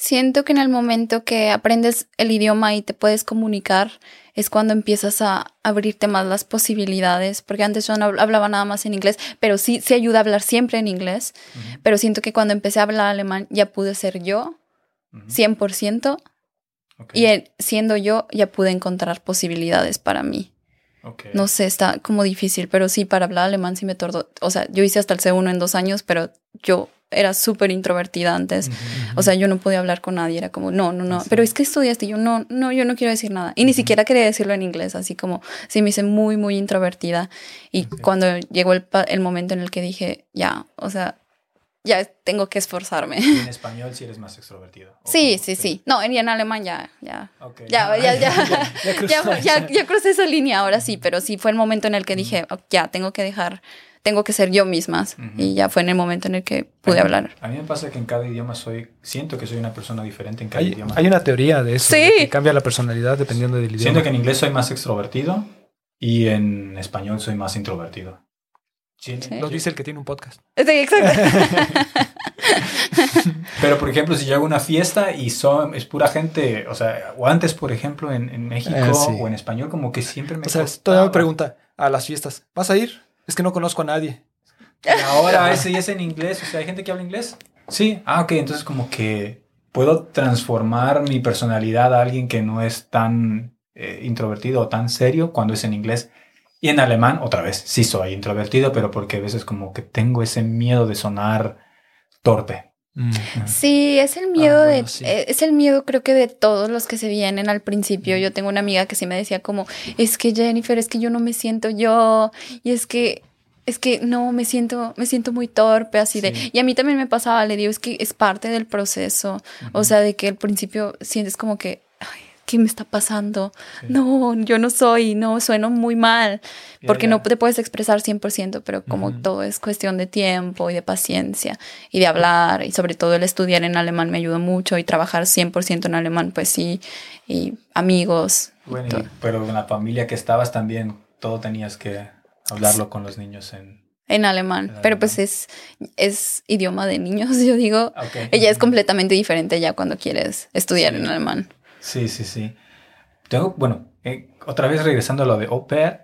[SPEAKER 1] Siento que en el momento que aprendes el idioma y te puedes comunicar es cuando empiezas a abrirte más las posibilidades, porque antes yo no hablaba nada más en inglés, pero sí, sí ayuda a hablar siempre en inglés, pero siento que cuando empecé a hablar alemán ya pude ser yo, 100%, y siendo yo ya pude encontrar posibilidades para mí. No sé, está como difícil, pero sí, para hablar alemán sí me tardó. O sea, yo hice hasta el C1 en dos años, pero yo era súper introvertida antes. O sea, yo no podía hablar con nadie. Era como, no, no, no. Pero es que estudiaste. Y yo, no, no, yo no quiero decir nada. Y ni siquiera quería decirlo en inglés. Así como, sí, me hice muy, muy introvertida. Y cuando llegó el, el momento en el que dije, ya, o sea, ya tengo que esforzarme.
[SPEAKER 2] ¿Y en español sí eres más extrovertido?
[SPEAKER 1] Sí, sí, sí. No, y en alemán ya, ya. Ya, ya, ya, ya, ya, crucé esa línea ahora sí, pero sí fue el momento en el que dije, ya, tengo que dejar, tengo que ser yo misma. Y ya fue en el momento en el que pude hablar.
[SPEAKER 2] A mí me pasa que en cada idioma soy, siento que soy una persona diferente en cada idioma.
[SPEAKER 3] Hay una teoría de eso, sí. que cambia la personalidad dependiendo del idioma.
[SPEAKER 2] Siento que en inglés soy más extrovertido y en español soy más introvertido.
[SPEAKER 3] Sí, Lo dice el que tiene un podcast.
[SPEAKER 1] Sí, exacto.
[SPEAKER 2] Pero, por ejemplo, si yo hago una fiesta y son, es pura gente, o sea, o antes, por ejemplo, en, México ah, o en español, como que siempre me...
[SPEAKER 3] O sea, todavía me pregunta a las fiestas, ¿vas a ir? Es que no conozco a nadie.
[SPEAKER 2] Y ahora ese es en inglés, o sea, ¿hay gente que habla inglés? Sí. Ah, ok, entonces como que puedo transformar mi personalidad a alguien que no es tan eh, introvertido o tan serio cuando es en inglés. Y en alemán, otra vez, sí soy introvertido, pero porque a veces como que tengo ese miedo de sonar torpe.
[SPEAKER 1] Sí, es el miedo ah, de, eh, es el miedo creo que de todos los que se vienen al principio. Yo tengo una amiga que sí me decía como, es que Jennifer, es que yo no me siento yo, y es que, es que no, me siento, me siento muy torpe, así de, y a mí también me pasaba, le digo, es que es parte del proceso, o sea, de que al principio sientes como que, ¿qué me está pasando? No, yo no soy, no, sueno muy mal, porque no te puedes expresar 100%, pero como todo es cuestión de tiempo y de paciencia y de hablar, y sobre todo el estudiar en alemán me ayudó mucho y trabajar 100% en alemán, pues sí, y amigos.
[SPEAKER 2] Bueno, pero en la familia que estabas también, todo tenías que hablarlo con los niños en...
[SPEAKER 1] En alemán, pero pues es, es idioma de niños, yo digo. Ella es completamente diferente ya cuando quieres estudiar en alemán.
[SPEAKER 2] Sí, sí, sí. Tengo, bueno, eh, otra vez regresando a lo de au pair,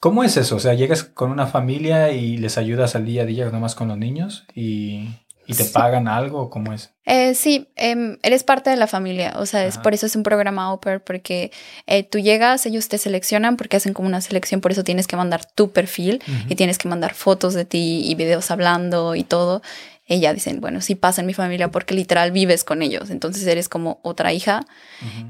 [SPEAKER 2] ¿cómo es eso? O sea, llegas con una familia y les ayudas al día a día nomás con los niños y, y te pagan algo, ¿cómo es?
[SPEAKER 1] Eh, sí, em, eres parte de la familia, o sea, es por eso es un programa au pair, porque eh, tú llegas, ellos te seleccionan porque hacen como una selección, por eso tienes que mandar tu perfil y tienes que mandar fotos de ti y videos hablando y todo ella dicen, bueno, sí pasa en mi familia porque literal vives con ellos, entonces eres como otra hija.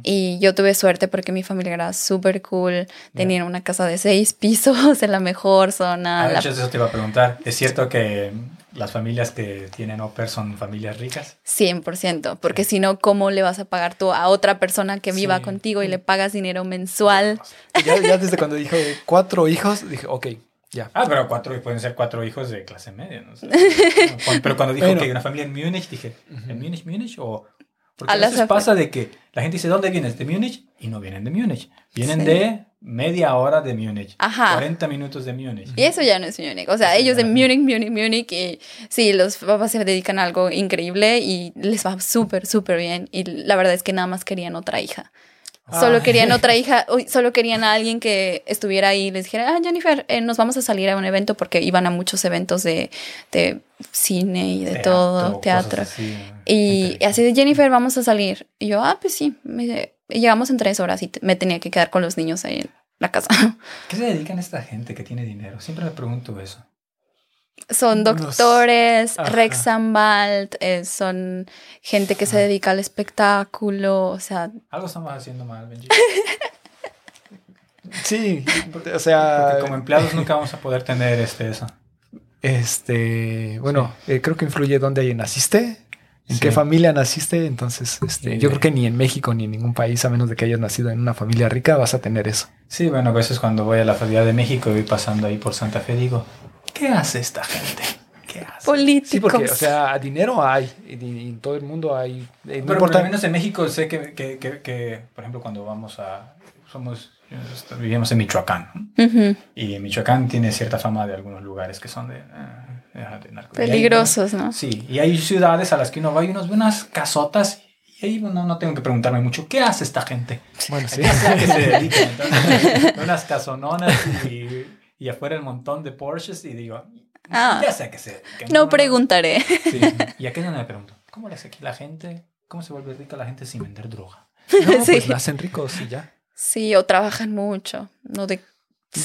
[SPEAKER 1] Y yo tuve suerte porque mi familia era súper cool, tenían una casa de seis pisos en la mejor zona.
[SPEAKER 2] Ah, hecho, eso te iba a preguntar. ¿Es cierto que las familias que tienen au pair son familias ricas?
[SPEAKER 1] 100%, porque si no, ¿cómo le vas a pagar tú a otra persona que viva contigo y le pagas dinero mensual?
[SPEAKER 3] Ya, ya desde cuando dije cuatro hijos, dije, ok, ya.
[SPEAKER 2] Ah, pero cuatro pueden ser cuatro hijos de clase media, ¿no? pero cuando dijo que una familia en Múnich, dije, ¿en Múnich, Múnich? O, porque a, veces pasa de que la gente dice, ¿dónde vienes? ¿De Múnich? Y no vienen de Múnich. Vienen de media hora de Múnich. Ajá. 40 minutos de Múnich.
[SPEAKER 1] Y eso ya no es Múnich. O sea, ellos de Múnich, Múnich, Múnich. Y sí, los papás se dedican a algo increíble y les va súper, súper bien. Y la verdad es que nada más querían otra hija. Solo querían otra hija, solo querían a alguien que estuviera ahí y les dijera, ah, Jennifer, eh, nos vamos a salir a un evento porque iban a muchos eventos de, de cine y de todo, teatro. y así de, Jennifer, vamos a salir. Y yo, ah, pues sí. Me, llegamos en tres horas y me tenía que quedar con los niños ahí en la casa.
[SPEAKER 2] ¿Qué se dedican a esta gente que tiene dinero? Siempre me pregunto eso.
[SPEAKER 1] Son doctores, Rex Ambalt, eh, son gente que se dedica al espectáculo, o sea...
[SPEAKER 2] Algo estamos haciendo mal, Benji.
[SPEAKER 3] sí, o sea...
[SPEAKER 2] Porque como empleados nunca vamos a poder tener este, eso.
[SPEAKER 3] Este, bueno, eh, creo que influye dónde naciste, en qué familia naciste, entonces este, yo creo que ni en México ni en ningún país, a menos de que hayas nacido en una familia rica, vas a tener eso.
[SPEAKER 2] Sí, bueno, a veces cuando voy a la Ciudad de México y voy pasando ahí por Santa Fe, digo, ¿qué hace esta gente? ¿Qué?
[SPEAKER 1] Políticos.
[SPEAKER 3] Sí, porque, o sea, dinero hay. Y, y en todo el mundo hay. eh, no
[SPEAKER 2] Pero por lo menos en México sé que, que, que, que, por ejemplo, cuando vamos a... Somos... Vivimos en Michoacán. ¿no?
[SPEAKER 1] Ujú.
[SPEAKER 2] Y Michoacán tiene cierta fama de algunos lugares que son de... ah, de ahí,
[SPEAKER 1] Peligrosos, ¿no?
[SPEAKER 2] Sí, y hay ciudades a las que uno va y uno ve unas casotas y ahí no, no tengo que preguntarme mucho, ¿qué hace esta gente?
[SPEAKER 3] Bueno, sí.
[SPEAKER 2] ¿A qué se dedican? Entonces, unas casononas y, y afuera el montón de Porsches y digo,
[SPEAKER 1] Ah.
[SPEAKER 2] ya sé a qué se dedican.
[SPEAKER 1] No preguntaré.
[SPEAKER 2] Sí, y aquí es donde me pregunto, ¿cómo le hace aquí la gente? ¿Cómo se vuelve rica la gente sin vender droga?
[SPEAKER 3] No,
[SPEAKER 1] Sí.
[SPEAKER 3] pues la hacen ricos y ya.
[SPEAKER 1] Sí, o trabajan mucho. No de.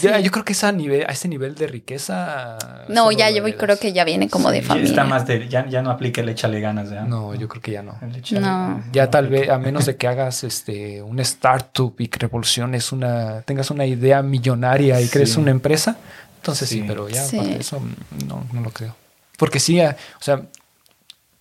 [SPEAKER 3] Ya, yo creo que esa nivel, a ese nivel de riqueza.
[SPEAKER 1] No, ya yo creo que ya viene como de
[SPEAKER 2] Sí,
[SPEAKER 1] familia.
[SPEAKER 2] Está más de, ya, ya no aplica el échale ganas. ¿ya?
[SPEAKER 3] No, yo creo que ya no.
[SPEAKER 2] El échale-
[SPEAKER 1] No.
[SPEAKER 3] Ya tal vez, a menos de que hagas este un startup y que revoluciones una, tengas una idea millonaria y crees una empresa, entonces sí,
[SPEAKER 2] Sí.
[SPEAKER 3] pero ya
[SPEAKER 1] Sí.
[SPEAKER 3] aparte de eso no, no lo creo. Porque sí, o sea,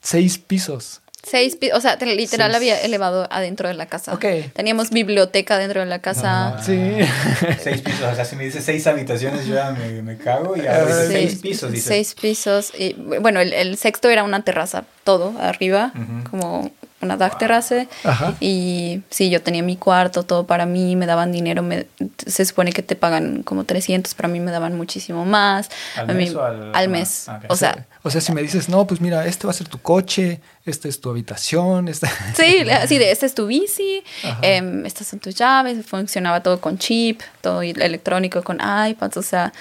[SPEAKER 3] seis pisos.
[SPEAKER 1] Seis pi- o sea, te- literal
[SPEAKER 3] Seis.
[SPEAKER 1] había elevado adentro de la casa.
[SPEAKER 3] Ok.
[SPEAKER 1] Teníamos biblioteca dentro de la casa.
[SPEAKER 2] Ah,
[SPEAKER 3] Sí.
[SPEAKER 2] Seis pisos, o sea, si me dice seis habitaciones, yo ya me, me cago y ahora
[SPEAKER 1] Sí,
[SPEAKER 2] seis pisos. Dice.
[SPEAKER 1] Seis pisos. Y, bueno, el, el sexto era una terraza, todo arriba, como una dark terrace.
[SPEAKER 3] Ajá.
[SPEAKER 1] Y sí, yo tenía mi cuarto, todo para mí, me daban dinero. me- se supone que te pagan como 300, pero a mí me daban muchísimo más.
[SPEAKER 2] ¿Al
[SPEAKER 1] a
[SPEAKER 2] mes
[SPEAKER 1] mí,
[SPEAKER 2] o al-
[SPEAKER 1] al
[SPEAKER 2] ah,
[SPEAKER 1] mes.
[SPEAKER 2] ok.
[SPEAKER 1] O sea,
[SPEAKER 3] O sea, si me dices, no, pues mira, este va a ser tu coche, esta es tu habitación, esta...
[SPEAKER 1] Sí, así de, esta es tu bici, em, estas son tus llaves, funcionaba todo con chip, todo electrónico con iPads, o sea,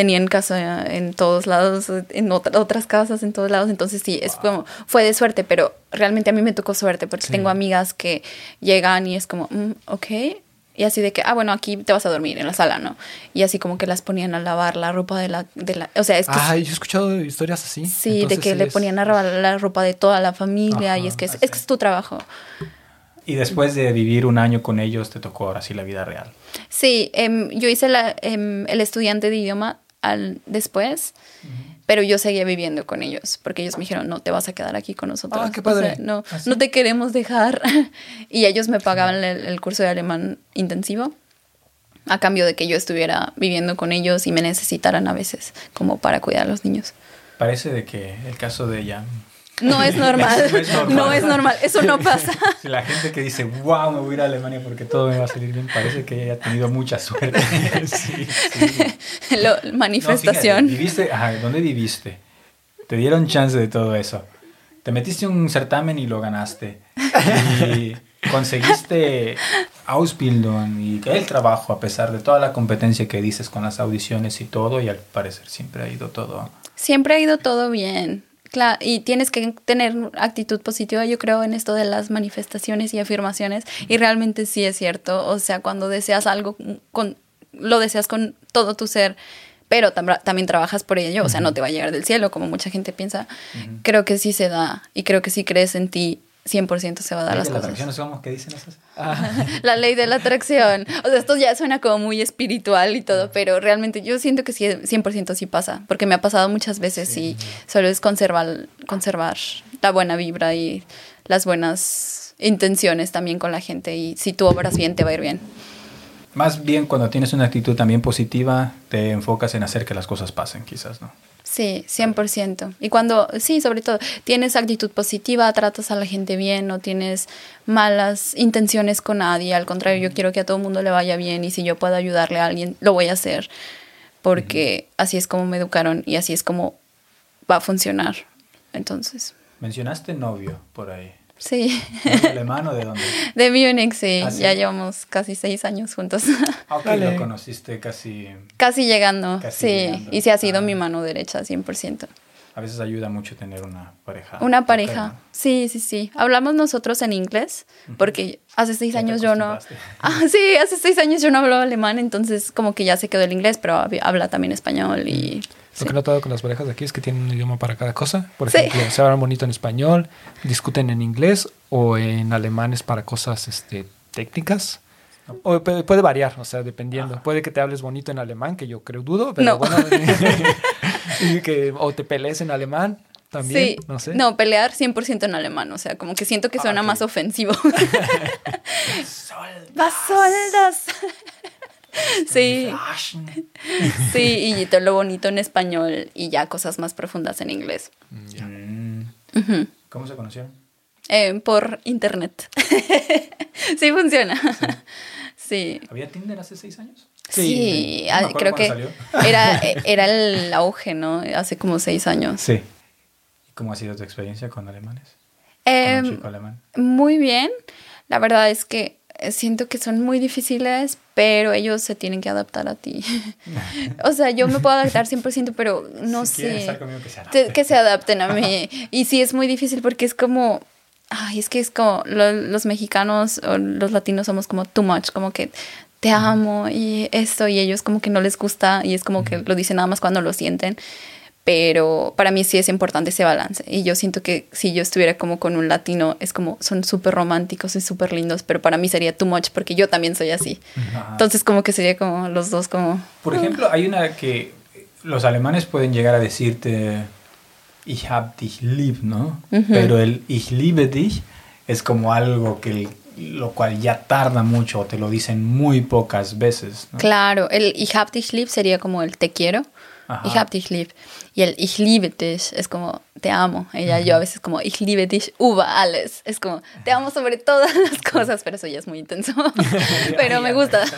[SPEAKER 1] tenían casa en todos lados, en otra- otras casas en todos lados, entonces sí, es como, fue de suerte, pero realmente a mí me tocó suerte porque
[SPEAKER 3] Sí.
[SPEAKER 1] tengo amigas que llegan y es como, mm, ok, y así de que, ah, bueno, aquí te vas a dormir en la sala, ¿no? Y así como que las ponían a lavar la ropa de la, de la o sea, es que...
[SPEAKER 3] Ay, yo he escuchado historias así.
[SPEAKER 1] Sí, de que
[SPEAKER 3] sí
[SPEAKER 1] le
[SPEAKER 3] es-
[SPEAKER 1] ponían a lavar la ropa de toda la familia y es que es, que es tu trabajo.
[SPEAKER 2] Y después de vivir un año con ellos, te tocó ahora sí la vida real.
[SPEAKER 1] Sí, em, yo hice la, em, el estudiante de idioma al, después, pero yo seguía viviendo con ellos, porque ellos me dijeron, no te vas a quedar aquí con nosotros.
[SPEAKER 3] Ah, qué
[SPEAKER 1] O sea,
[SPEAKER 3] padre.
[SPEAKER 1] no,
[SPEAKER 3] ¿Ah,
[SPEAKER 1] no te queremos dejar. y ellos me pagaban el, el curso de alemán intensivo a cambio de que yo estuviera viviendo con ellos y me necesitaran a veces como para cuidar a los niños.
[SPEAKER 2] Parece de que el caso de ella...
[SPEAKER 1] No es normal,
[SPEAKER 2] No es normal.
[SPEAKER 1] no es normal, eso no pasa.
[SPEAKER 2] Si la gente que dice, wow, me voy a ir a Alemania porque todo me va a salir bien, parece que ella ha tenido mucha suerte. sí, sí.
[SPEAKER 1] Lo-
[SPEAKER 2] No,
[SPEAKER 1] manifestación.
[SPEAKER 2] fíjate, viviste, ajá, ¿dónde viviste? Te dieron chance de todo eso. Te metiste en un certamen y lo ganaste. Y conseguiste Ausbildung y el trabajo a pesar de toda la competencia que dices con las audiciones y todo y al parecer siempre ha ido todo.
[SPEAKER 1] Siempre ha ido todo bien. Claro, y tienes que tener actitud positiva, yo creo, en esto de las manifestaciones y afirmaciones. Y realmente sí es cierto. O sea, cuando deseas algo, con, lo deseas con todo tu ser, pero tam- también trabajas por ello. O sea, no te va a llegar del cielo, como mucha gente piensa. Creo que sí se da. Y creo que si crees en ti, 100% se va a dar las
[SPEAKER 2] ¿De las
[SPEAKER 1] cosas.
[SPEAKER 2] acciones cómo que dicen esas?
[SPEAKER 1] La ley de la atracción. O sea, esto ya suena como muy espiritual y todo, pero realmente yo siento que sí, 100% sí pasa, porque me ha pasado muchas veces y solo es conservar, conservar la buena vibra y las buenas intenciones también con la gente y si tú obras bien, te va a ir bien.
[SPEAKER 2] Más bien cuando tienes una actitud también positiva, te enfocas en hacer que las cosas pasen, quizás, ¿no?
[SPEAKER 1] Sí, 100%. Y cuando, sí, sobre todo, tienes actitud positiva, tratas a la gente bien, no tienes malas intenciones con nadie, al contrario, yo quiero que a todo el mundo le vaya bien y si yo puedo ayudarle a alguien, lo voy a hacer, porque así es como me educaron y así es como va a funcionar. Entonces,
[SPEAKER 2] Mencionaste novio por ahí.
[SPEAKER 1] Sí,
[SPEAKER 2] ¿Novio alemán o de dónde?
[SPEAKER 1] de Munich, sí,
[SPEAKER 2] ¿Ah, sí?
[SPEAKER 1] ya llevamos casi seis años juntos,
[SPEAKER 2] Ah, ok,
[SPEAKER 3] Dale.
[SPEAKER 2] lo conociste casi...
[SPEAKER 1] casi llegando,
[SPEAKER 2] Casi
[SPEAKER 1] sí,
[SPEAKER 2] llegando.
[SPEAKER 1] y se ha sido
[SPEAKER 2] Ah.
[SPEAKER 1] mi mano derecha, 100%.
[SPEAKER 2] A veces ayuda mucho tener una pareja.
[SPEAKER 1] Una
[SPEAKER 2] cercana.
[SPEAKER 1] pareja, sí, sí, sí. Hablamos nosotros en inglés, porque hace seis años yo no... Ah, sí, hace seis años yo no hablaba alemán, entonces como que ya se quedó el inglés, pero hab- habla también español y...
[SPEAKER 3] Lo
[SPEAKER 1] sí.
[SPEAKER 3] que he notado con las parejas de aquí es que tienen un idioma para cada cosa. Por
[SPEAKER 1] Sí.
[SPEAKER 3] ejemplo, se hablan bonito en español, discuten en inglés o en alemán es para cosas este, técnicas. O puede, puede variar, o sea, dependiendo. Puede que te hables bonito en alemán, que yo creo dudo, pero
[SPEAKER 1] No.
[SPEAKER 3] bueno. y que, o te pelees en alemán también,
[SPEAKER 1] Sí,
[SPEAKER 3] no sé.
[SPEAKER 1] no, pelear 100% en alemán, o sea, como que siento que
[SPEAKER 2] Ah,
[SPEAKER 1] suena
[SPEAKER 2] ok.
[SPEAKER 1] más ofensivo.
[SPEAKER 2] Sol.
[SPEAKER 1] ¡Was soll das? Sí. Sí, y todo lo bonito en español y ya cosas más profundas en inglés.
[SPEAKER 2] Mm.
[SPEAKER 1] Ujú.
[SPEAKER 2] ¿Cómo se conocieron?
[SPEAKER 1] Eh, por internet. sí funciona. Sí.
[SPEAKER 2] ¿Había Tinder hace seis años?
[SPEAKER 1] Sí,
[SPEAKER 2] no
[SPEAKER 1] ah,
[SPEAKER 2] acuerdo
[SPEAKER 1] creo que
[SPEAKER 2] salió.
[SPEAKER 1] era, era el auge, ¿no? Hace como seis años.
[SPEAKER 2] Sí. ¿Y cómo ha sido tu experiencia con alemanes?
[SPEAKER 1] Em,
[SPEAKER 2] con un chico alemán.
[SPEAKER 1] Muy bien. La verdad es que siento que son muy difíciles, pero ellos se tienen que adaptar a ti. o sea, yo me puedo adaptar 100%, pero no
[SPEAKER 2] Si
[SPEAKER 1] sé.
[SPEAKER 2] estar conmigo, que se
[SPEAKER 1] que se adapten a mí. Y sí, es muy difícil porque es como. Ay, es que es como lo- los mexicanos o los latinos somos como too much, como que te amo y esto, y ellos como que no les gusta y es como que lo dicen nada más cuando lo sienten. Pero para mí sí es importante ese balance. Y yo siento que si yo estuviera como con un latino, es como son súper románticos y súper lindos, pero para mí sería too much porque yo también soy así.
[SPEAKER 2] Ajá.
[SPEAKER 1] Entonces, como que sería como los dos, como.
[SPEAKER 2] Por ejemplo, hay una que los alemanes pueden llegar a decirte ich hab dich lieb, ¿no? Pero el ich liebe dich es como algo que lo cual ya tarda mucho o te lo dicen muy pocas veces, ¿no?
[SPEAKER 1] Claro, el Ich hab dich lieb sería como el te quiero.
[SPEAKER 2] Ajá.
[SPEAKER 1] Ich hab dich lieb. Y el Ich liebe dich es como te amo. Ella, yo a veces como Ich liebe dich über alles. Es como te amo sobre todas las cosas, pero eso ya es muy intenso. pero me gusta.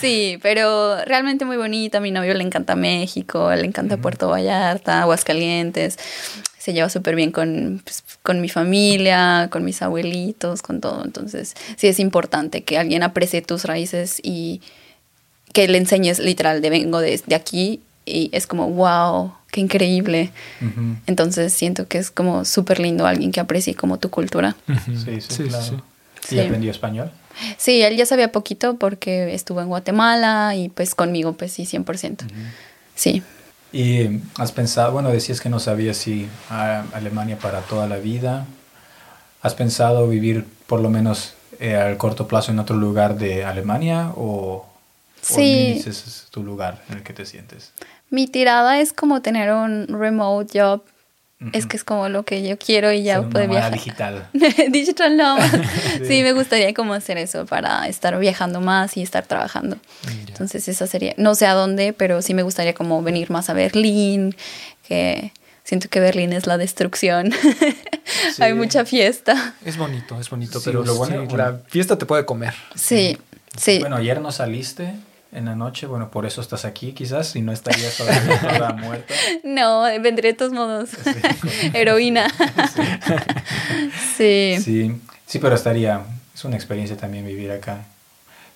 [SPEAKER 1] Sí, pero realmente muy bonito. A mi novio le encanta México, le encanta Puerto Vallarta, Aguascalientes. Se lleva súper bien con, pues, con mi familia, con mis abuelitos, con todo. Entonces, sí es importante que alguien aprecie tus raíces y que le enseñes literal de vengo de, de aquí y es como, wow, qué increíble.
[SPEAKER 2] Ujú.
[SPEAKER 1] Entonces siento que es como súper lindo alguien que aprecie como tu cultura.
[SPEAKER 2] Sí, sí, claro. ¿Y
[SPEAKER 1] Sí.
[SPEAKER 2] aprendió español?
[SPEAKER 1] Sí, él ya sabía poquito porque estuvo en Guatemala y pues conmigo pues sí, 100%. Sí.
[SPEAKER 2] ¿Y has pensado, bueno, decías que no sabías si a Alemania para toda la vida? ¿Has pensado vivir por lo menos eh, al corto plazo en otro lugar de Alemania o,
[SPEAKER 1] Sí.
[SPEAKER 2] o ni dices es tu lugar en el que te sientes?
[SPEAKER 1] Mi tirada es como tener un remote job.
[SPEAKER 2] Ujú.
[SPEAKER 1] Es que es como lo que yo quiero y ya
[SPEAKER 2] Ser
[SPEAKER 1] poder viajar.
[SPEAKER 2] digital.
[SPEAKER 1] Digital nomad.
[SPEAKER 2] Sí.
[SPEAKER 1] sí, me gustaría como hacer eso para estar viajando más y estar trabajando. Entonces esa sería, no sé a dónde, pero sí me gustaría como venir más a Berlín, que siento que Berlín es la destrucción. Hay mucha fiesta.
[SPEAKER 3] Es bonito, es bonito,
[SPEAKER 2] Sí,
[SPEAKER 3] pero
[SPEAKER 2] lo bueno-
[SPEAKER 3] sí, la fiesta te puede comer.
[SPEAKER 1] Sí, sí.
[SPEAKER 2] Bueno, ayer no saliste en la noche, bueno, por eso estás aquí quizás, si no estarías todavía toda muerta.
[SPEAKER 1] No, vendré de todos modos. Heroína. Sí.
[SPEAKER 2] Sí, sí, pero estaría, es una experiencia también vivir acá.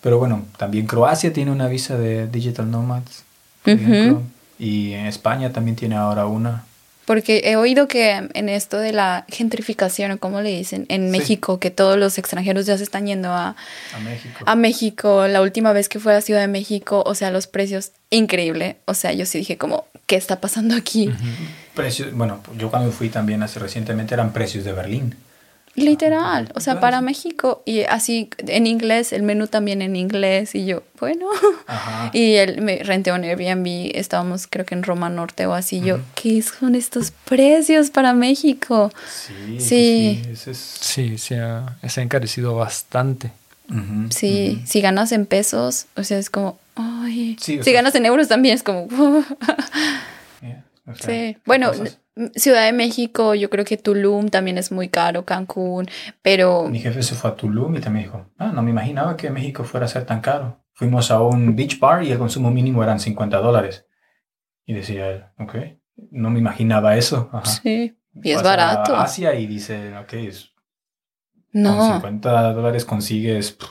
[SPEAKER 2] Pero bueno, también Croacia tiene una visa de Digital Nomads, por ejemplo, y en España también tiene ahora una.
[SPEAKER 1] Porque he oído que en esto de la gentrificación, o como le dicen, en
[SPEAKER 2] Sí.
[SPEAKER 1] México, que todos los extranjeros ya se están yendo a,
[SPEAKER 2] A México.
[SPEAKER 1] a México. La última vez que fue a Ciudad de México, o sea, los precios, increíble. O sea, yo sí dije como, ¿qué está pasando aquí?
[SPEAKER 2] Precios, bueno, yo cuando fui también hace recientemente eran precios de Berlín.
[SPEAKER 1] Literal, o sea, para. México y así en inglés, el menú también en inglés y yo, bueno.
[SPEAKER 2] Ajá.
[SPEAKER 1] Y él me renté un Airbnb, estábamos creo que en Roma Norte o así, yo, ¿qué son estos precios para México?
[SPEAKER 2] Sí,
[SPEAKER 1] Sí.
[SPEAKER 2] sí. ese es-
[SPEAKER 3] Sí, se ha, se ha encarecido bastante.
[SPEAKER 1] Sí, si ganas en pesos, o sea, es como, ay,
[SPEAKER 2] Sí,
[SPEAKER 1] si
[SPEAKER 2] sea-
[SPEAKER 1] ganas en euros también es como,
[SPEAKER 2] Yeah, o sea,
[SPEAKER 1] sí. Bueno,
[SPEAKER 2] cosas-
[SPEAKER 1] Ciudad de México, yo creo que Tulum también es muy caro, Cancún, pero
[SPEAKER 2] Mi jefe se fue a Tulum y también dijo, ah, no me imaginaba que México fuera a ser tan caro. Fuimos a un beach bar y el consumo mínimo eran 50 dólares. Y decía él, ok, no me imaginaba eso. Ajá.
[SPEAKER 1] sí, y es
[SPEAKER 2] Vas
[SPEAKER 1] barato.
[SPEAKER 2] A Asia y dice, ok, es- con
[SPEAKER 1] No,
[SPEAKER 2] 50 dólares consigues pff,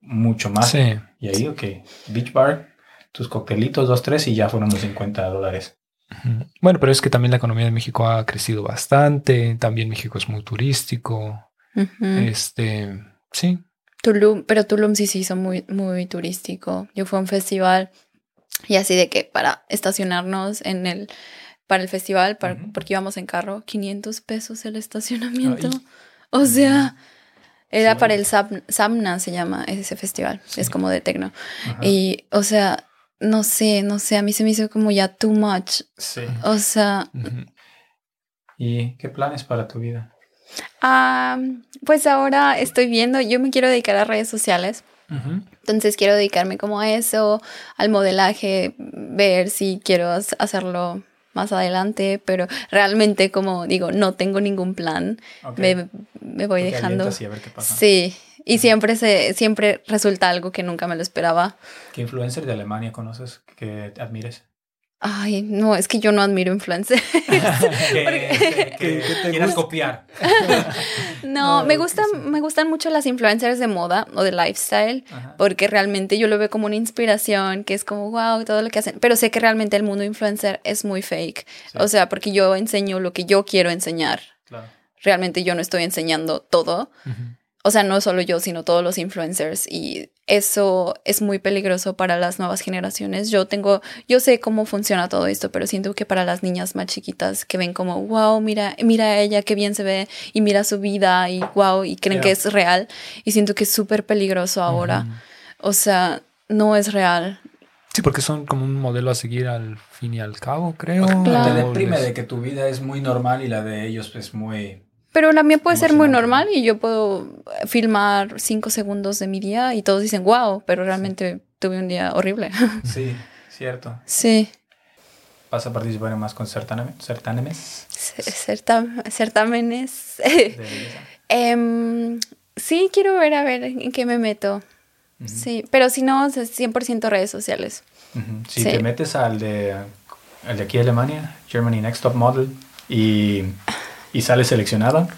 [SPEAKER 2] mucho más.
[SPEAKER 3] Sí.
[SPEAKER 2] Y ahí, ok, beach bar, tus coctelitos, dos, tres y ya fueron los 50 dólares.
[SPEAKER 3] Bueno, pero es que también la economía de México ha crecido bastante. También México es muy turístico.
[SPEAKER 1] Ujú.
[SPEAKER 3] Este, sí.
[SPEAKER 1] Tulum, pero Tulum sí se hizo muy, muy turístico. Yo fui a un festival y así de que para estacionarnos en el, para el festival, para- porque íbamos en carro, 500 pesos el estacionamiento.
[SPEAKER 2] Ay.
[SPEAKER 1] O sea, era
[SPEAKER 2] Sí.
[SPEAKER 1] para el Sam- Samna, se llama ese festival.
[SPEAKER 3] Sí.
[SPEAKER 1] Es como de tecno.
[SPEAKER 2] Ajá.
[SPEAKER 1] Y, o sea, no sé, no sé, a mí se me hizo como ya too much.
[SPEAKER 2] Sí.
[SPEAKER 1] O sea.
[SPEAKER 2] ¿Y qué planes para tu vida?
[SPEAKER 1] ah, pues ahora estoy viendo, yo me quiero dedicar a redes sociales. Entonces quiero dedicarme como a eso, al modelaje, ver si quiero hacerlo más adelante, pero realmente como digo, no tengo ningún plan. Me, me, voy dejando. Sí, y siempre se siempre resulta algo que nunca me lo esperaba.
[SPEAKER 2] ¿Qué influencer de Alemania conoces que admires?
[SPEAKER 1] Ay, no, es que yo no admiro influencers.
[SPEAKER 2] que, te quieras copiar.
[SPEAKER 1] no, me gustan, me gustan mucho las influencers de moda o de lifestyle, porque realmente yo lo veo como una inspiración, que es como, wow, todo lo que hacen. Pero sé que realmente el mundo influencer es muy fake. O sea, porque yo enseño lo que yo quiero enseñar. Claro. Realmente yo no estoy enseñando todo. O sea, no solo yo, sino todos los influencers. Y eso es muy peligroso para las nuevas generaciones. Yo tengo, yo sé cómo funciona todo esto, pero siento que para las niñas más chiquitas que ven como, wow, mira, mira a ella, qué bien se ve, y mira su vida, y wow, y creen que es real. Y siento que es súper peligroso ahora. O sea, no es real.
[SPEAKER 3] Sí, porque son como un modelo a seguir al fin y al cabo, creo.
[SPEAKER 2] Te deprime de que tu vida es muy normal y la de ellos es muy
[SPEAKER 1] pero la mía puede ser muy normal y yo puedo filmar cinco segundos de mi día y todos dicen, wow, pero realmente tuve un día horrible.
[SPEAKER 2] Sí, cierto.
[SPEAKER 1] Sí.
[SPEAKER 2] ¿Vas a participar en más con certámenes?
[SPEAKER 1] certámenes. Em, sí, quiero ver a ver en qué me meto. Sí, pero si no, 100% redes sociales.
[SPEAKER 2] Si te metes al de, al de aquí de Alemania, Germany Next Top Model, y y sale seleccionada,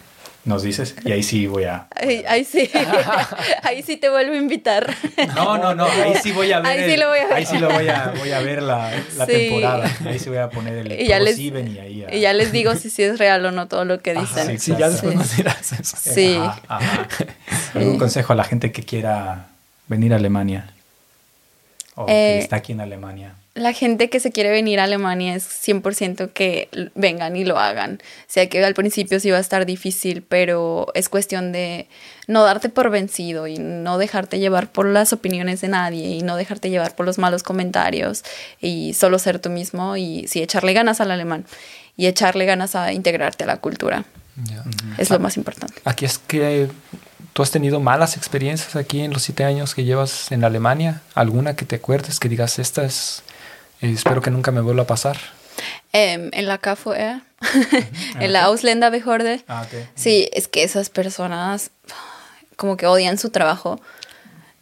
[SPEAKER 2] nos dices, y ahí sí voy a...
[SPEAKER 1] Ahí, sí, ahí sí te vuelvo a invitar.
[SPEAKER 2] No, no, no, ahí sí voy a ver. Ahí sí lo voy a ver. Ahí sí lo voy a, voy a ver la, la temporada. Ahí sí voy a poner el
[SPEAKER 1] y ya les, y ahí. Y ya les digo si sí es real o no todo lo que dicen.
[SPEAKER 3] sí, ya después nos dirás
[SPEAKER 1] eso. Sí.
[SPEAKER 2] ¿Algún consejo a la gente que quiera venir a Alemania? O que eh, está aquí en Alemania
[SPEAKER 1] la gente que se quiere venir a Alemania es 100% que vengan y lo hagan. O sea que al principio sí va a estar difícil, pero es cuestión de no darte por vencido y no dejarte llevar por las opiniones de nadie y no dejarte llevar por los malos comentarios y solo ser tú mismo y sí echarle ganas al alemán y echarle ganas a integrarte a la cultura. Es lo más importante.
[SPEAKER 3] Aquí es que ¿Tú has tenido malas experiencias aquí en los siete años que llevas en Alemania? ¿Alguna que te acuerdes que digas, esta es espero que nunca me vuelva a pasar.
[SPEAKER 1] Em, en la KFUR, en la Ausländerbehörde. Ah, okay. Sí, es que esas personas como que odian su trabajo.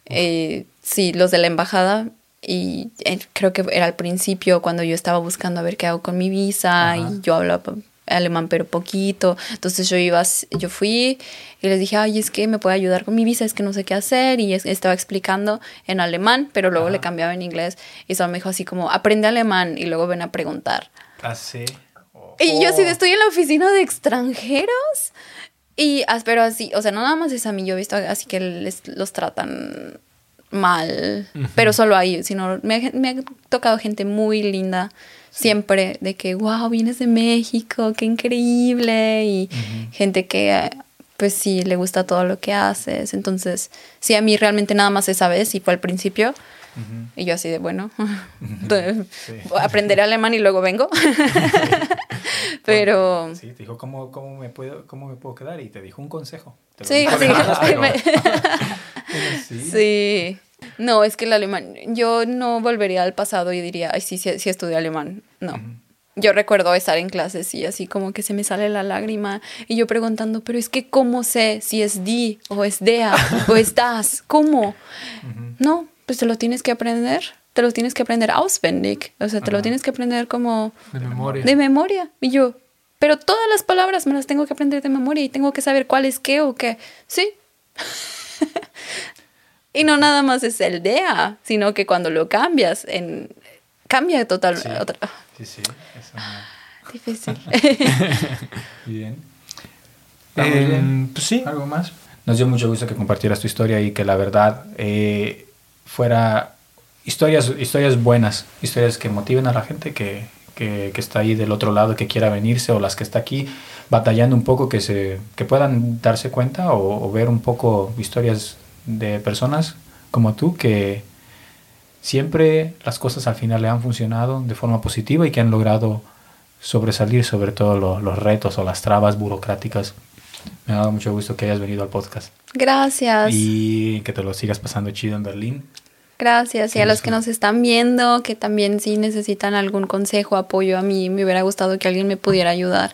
[SPEAKER 1] Eh, sí, los de la embajada. Y eh, creo que era al principio cuando yo estaba buscando a ver qué hago con mi visa y yo hablaba alemán pero poquito. Entonces yo iba, yo fui y les dije, ay, es que me puede ayudar con mi visa, es que no sé qué hacer. Y estaba explicando en alemán, pero luego le cambiaba en inglés. Y solo me dijo así como, aprende alemán y luego ven a preguntar.
[SPEAKER 2] Ah, sí.
[SPEAKER 1] Y yo así, oh. estoy en la oficina de extranjeros. Y, pero así, o sea, no nada más es a mí, yo he visto así que les, los tratan mal, pero solo ahí, sino me, me ha tocado gente muy linda siempre de que, wow, vienes de México, qué increíble, y gente que pues sí le gusta todo lo que haces. Entonces, sí, a mí realmente nada más esa vez y fue al principio. Y yo así de, bueno, aprenderé alemán y luego vengo. Pero...
[SPEAKER 2] Sí, te dijo, ¿cómo, cómo, me puedo, ¿cómo me puedo quedar? Y te dijo un consejo.
[SPEAKER 1] sí, sí. sí. No, es que el alemán, yo no volvería al pasado y diría, ay, sí, sí, sí estudié alemán. No. Yo recuerdo estar en clases y así como que se me sale la lágrima y yo preguntando, pero es que ¿cómo sé si es di o es dea o estás? ¿Cómo? No, pues te lo tienes que aprender. Te lo tienes que aprender auswendig. O sea, te lo tienes que aprender como...
[SPEAKER 3] De memoria.
[SPEAKER 1] De memoria. Y yo, pero todas las palabras me las tengo que aprender de memoria y tengo que saber cuál es qué o qué. Sí. Y no nada más es el DEA, sino que cuando lo cambias, en, cambia totalmente. Sí, otra.
[SPEAKER 2] sí, sí.
[SPEAKER 1] Difícil.
[SPEAKER 2] bien. Eh, pues sí. ¿Algo más? Nos dio mucho gusto que compartieras tu historia y que la verdad eh, fuera historias, historias buenas, historias que motiven a la gente que, que, que, está ahí del otro lado, que quiera venirse, o las que está aquí batallando un poco, que, se, que puedan darse cuenta o, o ver un poco historias de personas como tú que siempre las cosas al final le han funcionado de forma positiva y que han logrado sobresalir sobre todo los retos o las trabas burocráticas Me ha dado mucho gusto que hayas venido al podcast.
[SPEAKER 1] Gracias.
[SPEAKER 2] Y que te lo sigas pasando chido en Berlín.
[SPEAKER 1] Gracias. Y a los que nos están viendo, que también si necesitan algún consejo, apoyo, a mí me hubiera gustado que alguien me pudiera ayudar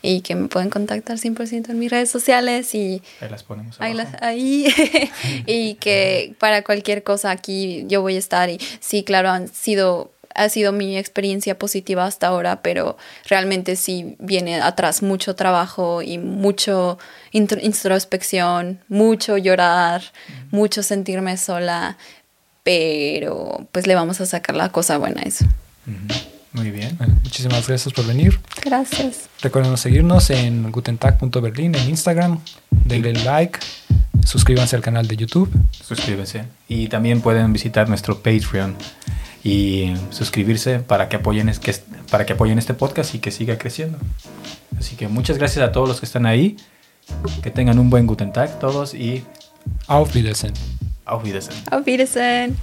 [SPEAKER 1] y que me pueden contactar 100% en mis redes sociales y...
[SPEAKER 2] Ahí las ponemos.
[SPEAKER 1] Ahí, las, ahí. y que para cualquier cosa aquí yo voy a estar y sí, claro, han sido ha sido mi experiencia positiva hasta ahora, pero realmente sí viene atrás mucho trabajo y mucho introspección, mucho llorar, mucho sentirme sola, pero pues le vamos a sacar la cosa buena a eso.
[SPEAKER 3] Muy bien. muchísimas gracias por venir.
[SPEAKER 1] Gracias.
[SPEAKER 3] Recuerden seguirnos en gutentag.berlin en Instagram. Denle like. Suscríbanse al canal de YouTube.
[SPEAKER 2] Suscríbanse. Y también pueden visitar nuestro Patreon y suscribirse para que apoyen, para que apoyen este podcast y que siga creciendo. Así que muchas gracias a todos los que están ahí. Que tengan un buen Guten Tag todos y
[SPEAKER 3] Auf Wiedersehen.
[SPEAKER 2] Auf Wiedersehen.
[SPEAKER 1] Auf Wiedersehen.